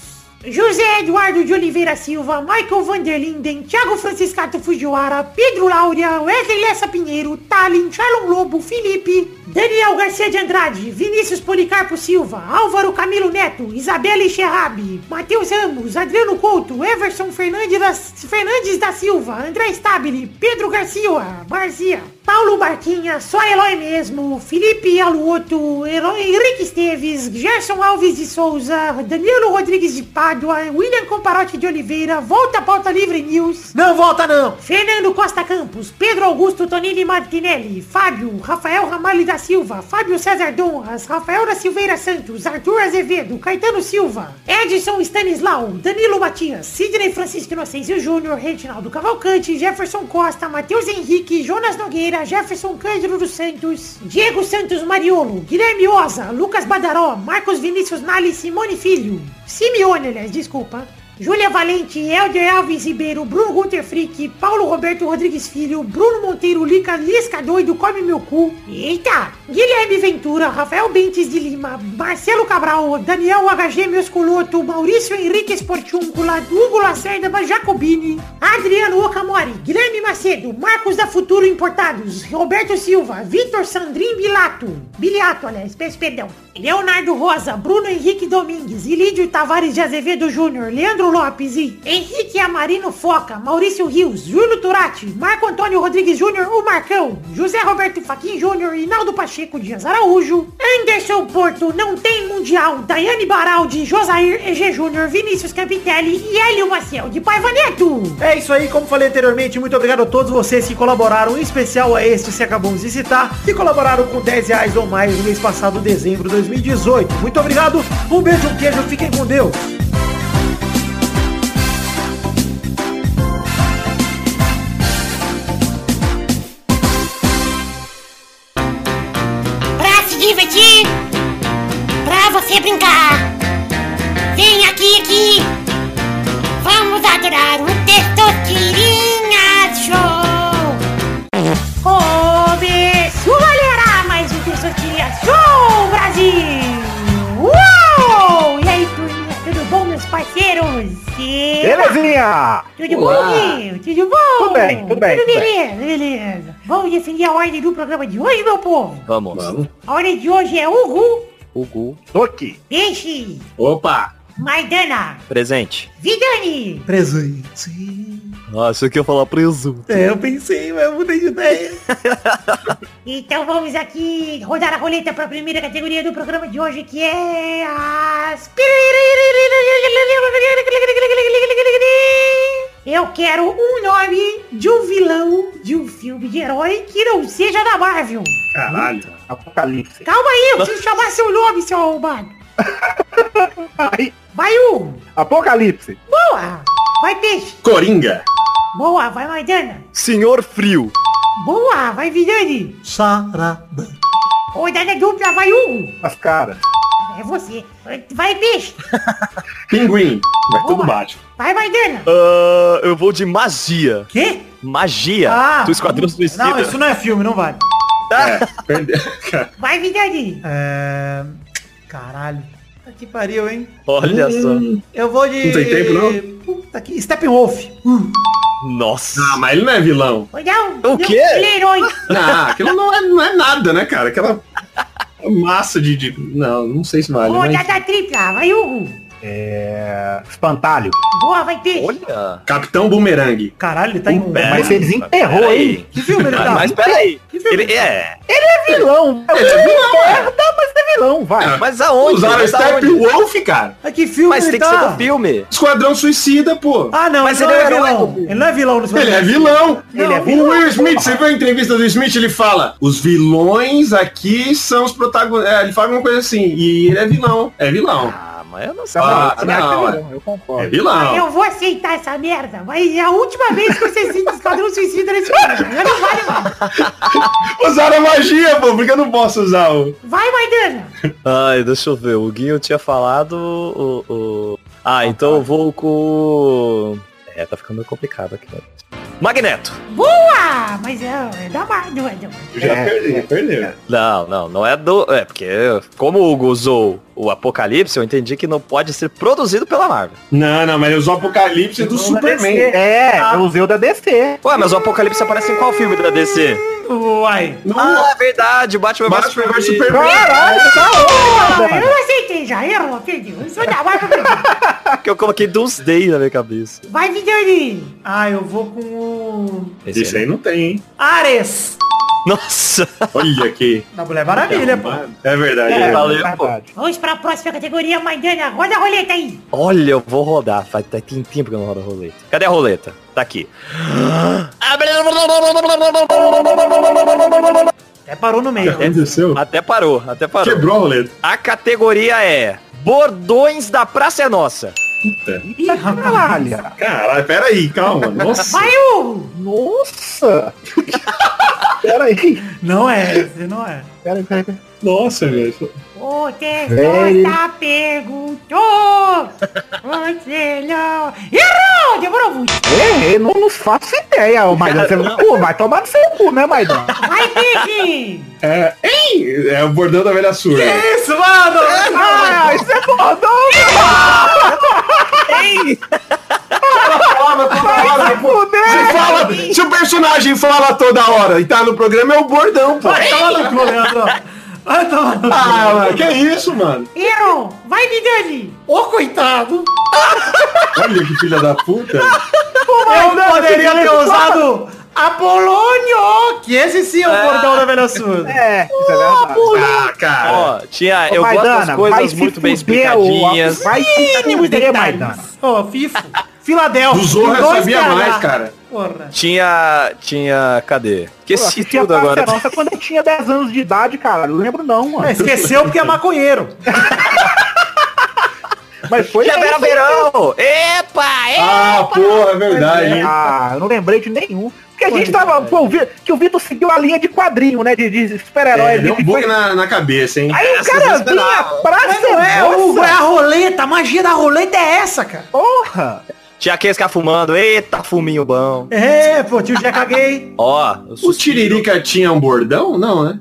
José Eduardo de Oliveira Silva, Michael Vanderlinden, Thiago Franciscato Fujiwara, Pedro Laura, Wesley Lessa Pinheiro, Talin, Charlon Lobo, Felipe, Daniel Garcia de Andrade, Vinícius Policarpo Silva, Álvaro Camilo Neto, Isabela Xerrabi, Matheus Ramos, Adriano Couto, Everson Fernandes da, Fernandes da Silva, André Stabile, Pedro Garcia, Marzia, Paulo Barquinha, só Eloy mesmo, Felipe Aluoto, Herói Henrique Esteves, Gerson Alves de Souza, Danilo Rodrigues de Pádua, William Comparote de Oliveira, Volta Pauta Livre News, Não volta não. Fernando Costa Campos, Pedro Augusto Tonini Martinelli, Fábio, Rafael Ramalho da Silva, Fábio César Donras, Rafael da Silveira Santos, Arthur Azevedo, Caetano Silva, Edson Stanislau, Danilo Matias, Sidney Francisco Inocêncio Júnior, Reginaldo Cavalcante, Jefferson Costa, Matheus Henrique, Jonas Nogueira, Jefferson Cândido dos Santos, Diego Santos Mariolo, Guilherme Oza, Lucas Badaró, Marcos Vinícius Nali, Simone Filho, Simeone, aliás, desculpa. Júlia Valente, Helder Alves Ribeiro, Bruno Gunter Frick, Paulo Roberto Rodrigues Filho, Bruno Monteiro, Lica, Lisca Doido, Come Meu Cu. Eita! Guilherme Ventura, Rafael Bentes de Lima, Marcelo Cabral, Daniel HG Meusculoto, Maurício Henrique Esportiúncula, Hugo Lacerda Jacobini, Adriano Okamori, Guilherme Macedo, Marcos da Futuro Importados, Roberto Silva, Vitor Sandrin Bilato, Biliato, aliás, perdão, Leonardo Rosa, Bruno Henrique Domingues, Ilídio Tavares de Azevedo Júnior, Leandro Lopes e Henrique Amarino Foca, Maurício Rios, Júlio Turati, Marco Antônio Rodrigues Júnior, o Marcão, José Roberto Faquin Júnior, Inaldo Pacheco Dias Araújo, Anderson Porto, não tem mundial, Daiane Baraldi, Josair EG Júnior, Vinícius Campitelli e Hélio Maciel de Paiva Neto. É isso aí, como falei anteriormente, muito obrigado a todos vocês que colaboraram, em especial a este que acabamos de citar, que colaboraram com 10 reais ou mais no mês passado, dezembro de 2018. Muito obrigado, um beijo, um queijo, fiquem com Deus. Você brincar. Vem aqui, aqui. Vamos adorar o Testosterinha Show. Começou, galera, mais um Testosterinha Show, Brasil. Uou! E aí, turminha, tudo bom, meus parceiros? Belezinha! Tudo Olá. bom, meu? Tudo bom? Tudo bem, tudo bem, Tudo tudo beleza, beleza. Vamos definir a ordem do programa de hoje, meu povo? Vamos. A ordem de hoje é Ugu, Hugo. Aqui. Peixe, Opa! Maidana, Presente. Vidani, Presente. Nossa, eu queria falar presunto. É, eu pensei, mas eu mudei de ideia. (laughs) Então vamos aqui rodar a roleta para a primeira categoria do programa de hoje, que é as... Eu quero um nome de um vilão de um filme de herói que não seja da Marvel. Caralho. Apocalipse. Calma aí, eu preciso chamar seu nome, seu arrombado. Ai, Vai, um. Apocalipse. Boa. Vai, peixe. Coringa. Boa, vai, Maidana. Senhor Frio. Boa, vai, Vidani. Sarada. Rodada dupla, vai, Hugo. As caras. É você. Vai, peixe. (laughs) Pinguim. Vai tudo Boa. baixo. Vai, Maidana. Ah, eu vou de magia. Quê? Magia. Ah. do Esquadrão Suicida. Não, isso não é filme, não vale. É, perdeu. Vai, Vidani. É... Caralho. Puta que pariu, hein? Olha só. Eu vou de... Não tem tempo, não? Puta que... Steppenwolf. Uh. Nossa. Ah, mas ele não é vilão. Não. O não, quê? Ele é herói. Não, aquilo não é, não é nada, né, cara? Aquela massa de, de- Não, não sei se vale, mas... Tripla, vai, Hugo. É... Espantalho. Boa, vai, peixe. Olha. Capitão Bumerangue. Caralho, ele tá em... É, Mas você desenterrou, Peraí. hein? Que filme ele tá? mas peraí. Que filme Ele é. É vilão. Ele é vilão, é. Merda, mas é vilão, vai. Mas aonde? Usaram? Steppenwolf, cara. Mas que filme Mas ele tem que tá? ser do filme. Esquadrão Suicida, pô. Ah, não, Mas ele, ele não é é o vilão. Ele não é vilão no Ele é vilão. Ele é O vilão. Will Smith, você viu a entrevista do Smith? Ele fala, os vilões aqui são os protagonistas. É, ele fala uma coisa assim, e ele é vilão. É vilão. Ah, mas eu não sei. Ah, acha que é não, vilão, Eu É concordo. vilão. Eu vou aceitar essa merda, mas é a última vez que você cita Esquadrão Suicida nesse programa. Já não vale mais. (laughs) Usaram a magia, pô, porque eu não posso usar o... Vai, Maidana. Ai, deixa eu ver. O Guinho tinha falado o. o- Ah, então eu vou com. É, tá ficando meio complicado aqui. né? Magneto. Boa! Mas é, é da Marvel, é da Marvel. Já É, perdi, perdeu. Não, não, não é do. É, porque como o Hugo usou o Apocalipse, eu entendi que não pode ser produzido pela Marvel. Não, não, mas ele usou o Apocalipse do Superman. É, eu usei o da DC. Ué, mas o Apocalipse aparece em qual filme da DC? Uai. No Ah, é verdade, o Batman vs Batman vs Superman. Caralho, tá Ah, onda, eu não aceitei já, errou, perdeu. Eu sou da Marvel, perdeu. (laughs) Que eu coloquei Doomsday na minha cabeça. Vai, Vidani. Ah, eu vou com o... Esse Isso aí não tem, hein? Ares. Nossa. Olha aqui. Da Mulher Maravilha, pô. É verdade. É, é. valeu, verdade. Vamos pra próxima categoria, Maidana. Roda a roleta aí. Olha, eu vou rodar. Faz tem tempo que eu não rodo a roleta. Cadê a roleta? Tá aqui. Até parou no meio. aconteceu? Até parou, até parou. Quebrou a roleta. A categoria é Bordões da Praça é Nossa. Ih, caralho. Caralho, pera aí, calma. Nossa. Vai, Hugo. Nossa. (laughs) Pera aí. Não é, não é. Pera aí, pera aí. pera aí. Nossa, velho. O Velho. Tessota perguntou. (laughs) Você não... Errou! Demorou muito. É, eu não, não faço ideia, ô Maidana. Você não, (laughs) pô, vai tomar no seu cu, né, Maidana? Vai, Pique. É, hein? É o bordão da velha surda. Que isso, mano? Ah, isso é bordão, Fala toda hora, pô. Se, fala, se o personagem fala toda hora e tá no programa, é o bordão, pô. Vai tomar no. Vai tomar no cu. Ah, mano, que isso, mano? Errou. Vai, Vidani. Ô, coitado. Olha que filha da puta. Eu poderia ter usado Apolônio, que esse sim é o bordão da velha surda. É, isso é verdade. Ah, cara. Ó, tinha, eu gosto das coisas muito bem explicadinhas. Vai se fuder, Maidana. Ô, Fifo. Filadélfia. Eu dois sabia mais, cara. Porra. Tinha, tinha, cadê? Pô, Esqueci a tudo agora. Nossa quando eu tinha 10 anos de idade, cara. Não lembro não, mano. É, esqueceu porque é maconheiro. (laughs) Mas foi Já era verão! Epa! Ah, porra, é verdade, hein? Ah, eu não lembrei de nenhum. Porque a gente tava. Pô, que o Vitor seguiu a linha de quadrinho, né? De, de super-herói. É, deu um bug foi- na, na cabeça, hein? Aí o cara vinha pra Mas não é, Nossa, Hugo, é a roleta. A magia da roleta é essa, cara. Porra! Tinha aqueles que fumando. Eita, fuminho bom. É, pô, tio já caguei. Ó, O Tiririca tinha um bordão? Não, né?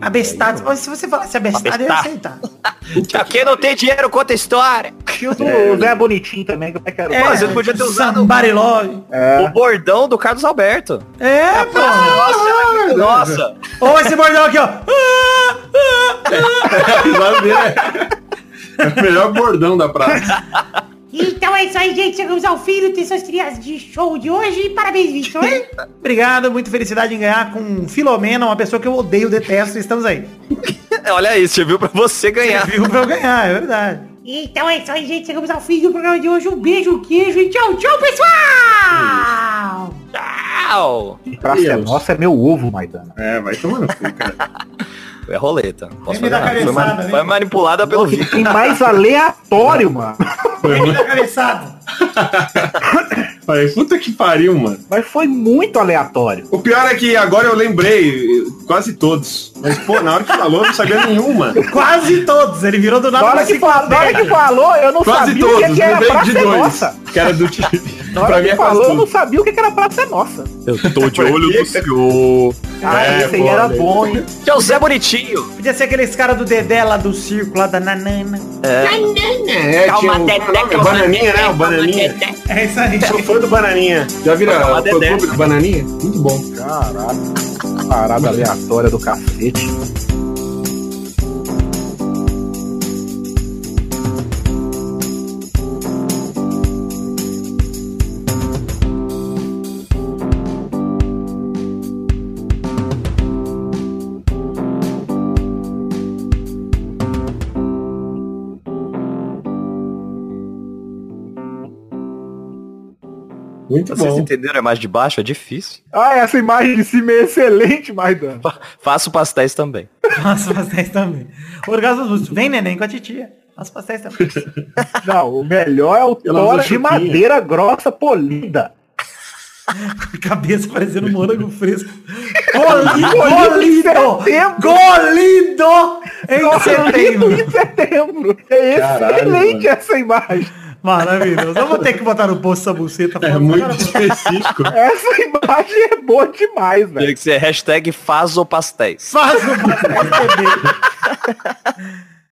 Abestado. Mas Se você falasse abestado, eu ia Abestado. aceitar. (laughs) Tinha quem não tem dinheiro, conta história. Tinha o do Zé Bonitinho também, que eu quero. É, Pô, você podia ter usado Somebody Love. o bordão do Carlos Alberto. É, pô. Nossa! Ou esse bordão aqui, ó. (laughs) É- é o melhor bordão da praça. (laughs) Então é isso aí, gente. Chegamos ao fim do Tensões de show de hoje. Parabéns, Vitor. (laughs) Obrigado, muita felicidade em ganhar com Filomena, uma pessoa que eu odeio, detesto, estamos aí. Olha isso, você viu pra você ganhar. Viu pra eu ganhar, é verdade. Então é isso aí, gente. Chegamos ao fim do programa de hoje. Um beijo, um queijo e tchau, tchau, pessoal! Tchau! Praça é. Nossa é meu ovo, Maidana. É, vai cu, cara. (laughs) A roleta. Posso fazer nada. Foi, vem. foi manipulada pelo Vitor. tem mais aleatório, (laughs) mano. Foi muito... Cabeçada. (laughs) Falei, puta que pariu, mano. Mas foi muito aleatório. O pior é que agora eu lembrei quase todos. Mas, pô, na hora que falou, eu não sabia nenhuma. Quase todos. Ele virou do Na nada hora, que falou, na hora que falou, eu não Quase sabia o todos. que, que era Praça de é dois. Nossa. Que era do time. (laughs) Na hora Pra mim que é falou, eu não sabia o que era Praça é Nossa. Eu tô de olho no (laughs) senhor. Ah, É, esse aí era bom, hein? Que é o Zé Bonitinho. Podia ser aqueles caras do Dedé lá do circo, lá da Nanana. É, o, Dedé, qual é o calma, Bananinha, né? Dedé, O Bananinha. calma, Dedé. É isso aí. Sou fã do Bananinha. Já vira o clube do Bananinha? Muito bom. Caralho. Parada aleatória do cacete. Muito Vocês bom. entenderam a imagem de baixo? É cifícil. (laughs) Ah, essa imagem de cima é excelente, Maidana. (laughs) Faço pastéis também. Faço pastéis também. Orgasmo lúcido. Vem, neném, com a titia. Faço pastéis também. (laughs) Não, o melhor é o tora usa de chupinha. madeira grossa polida. Cabeça parecendo morango fresco. Colhido em setembro. Golido em setembro. em setembro. É Caralho, excelente mano. essa imagem. Maravilhoso. Eu vou ter que botar no post essa buceta. É muito cara, específico. (laughs) Essa imagem é boa demais, velho. Tinha que ser hashtag faz o pastéis. Faz o pastéis. (laughs)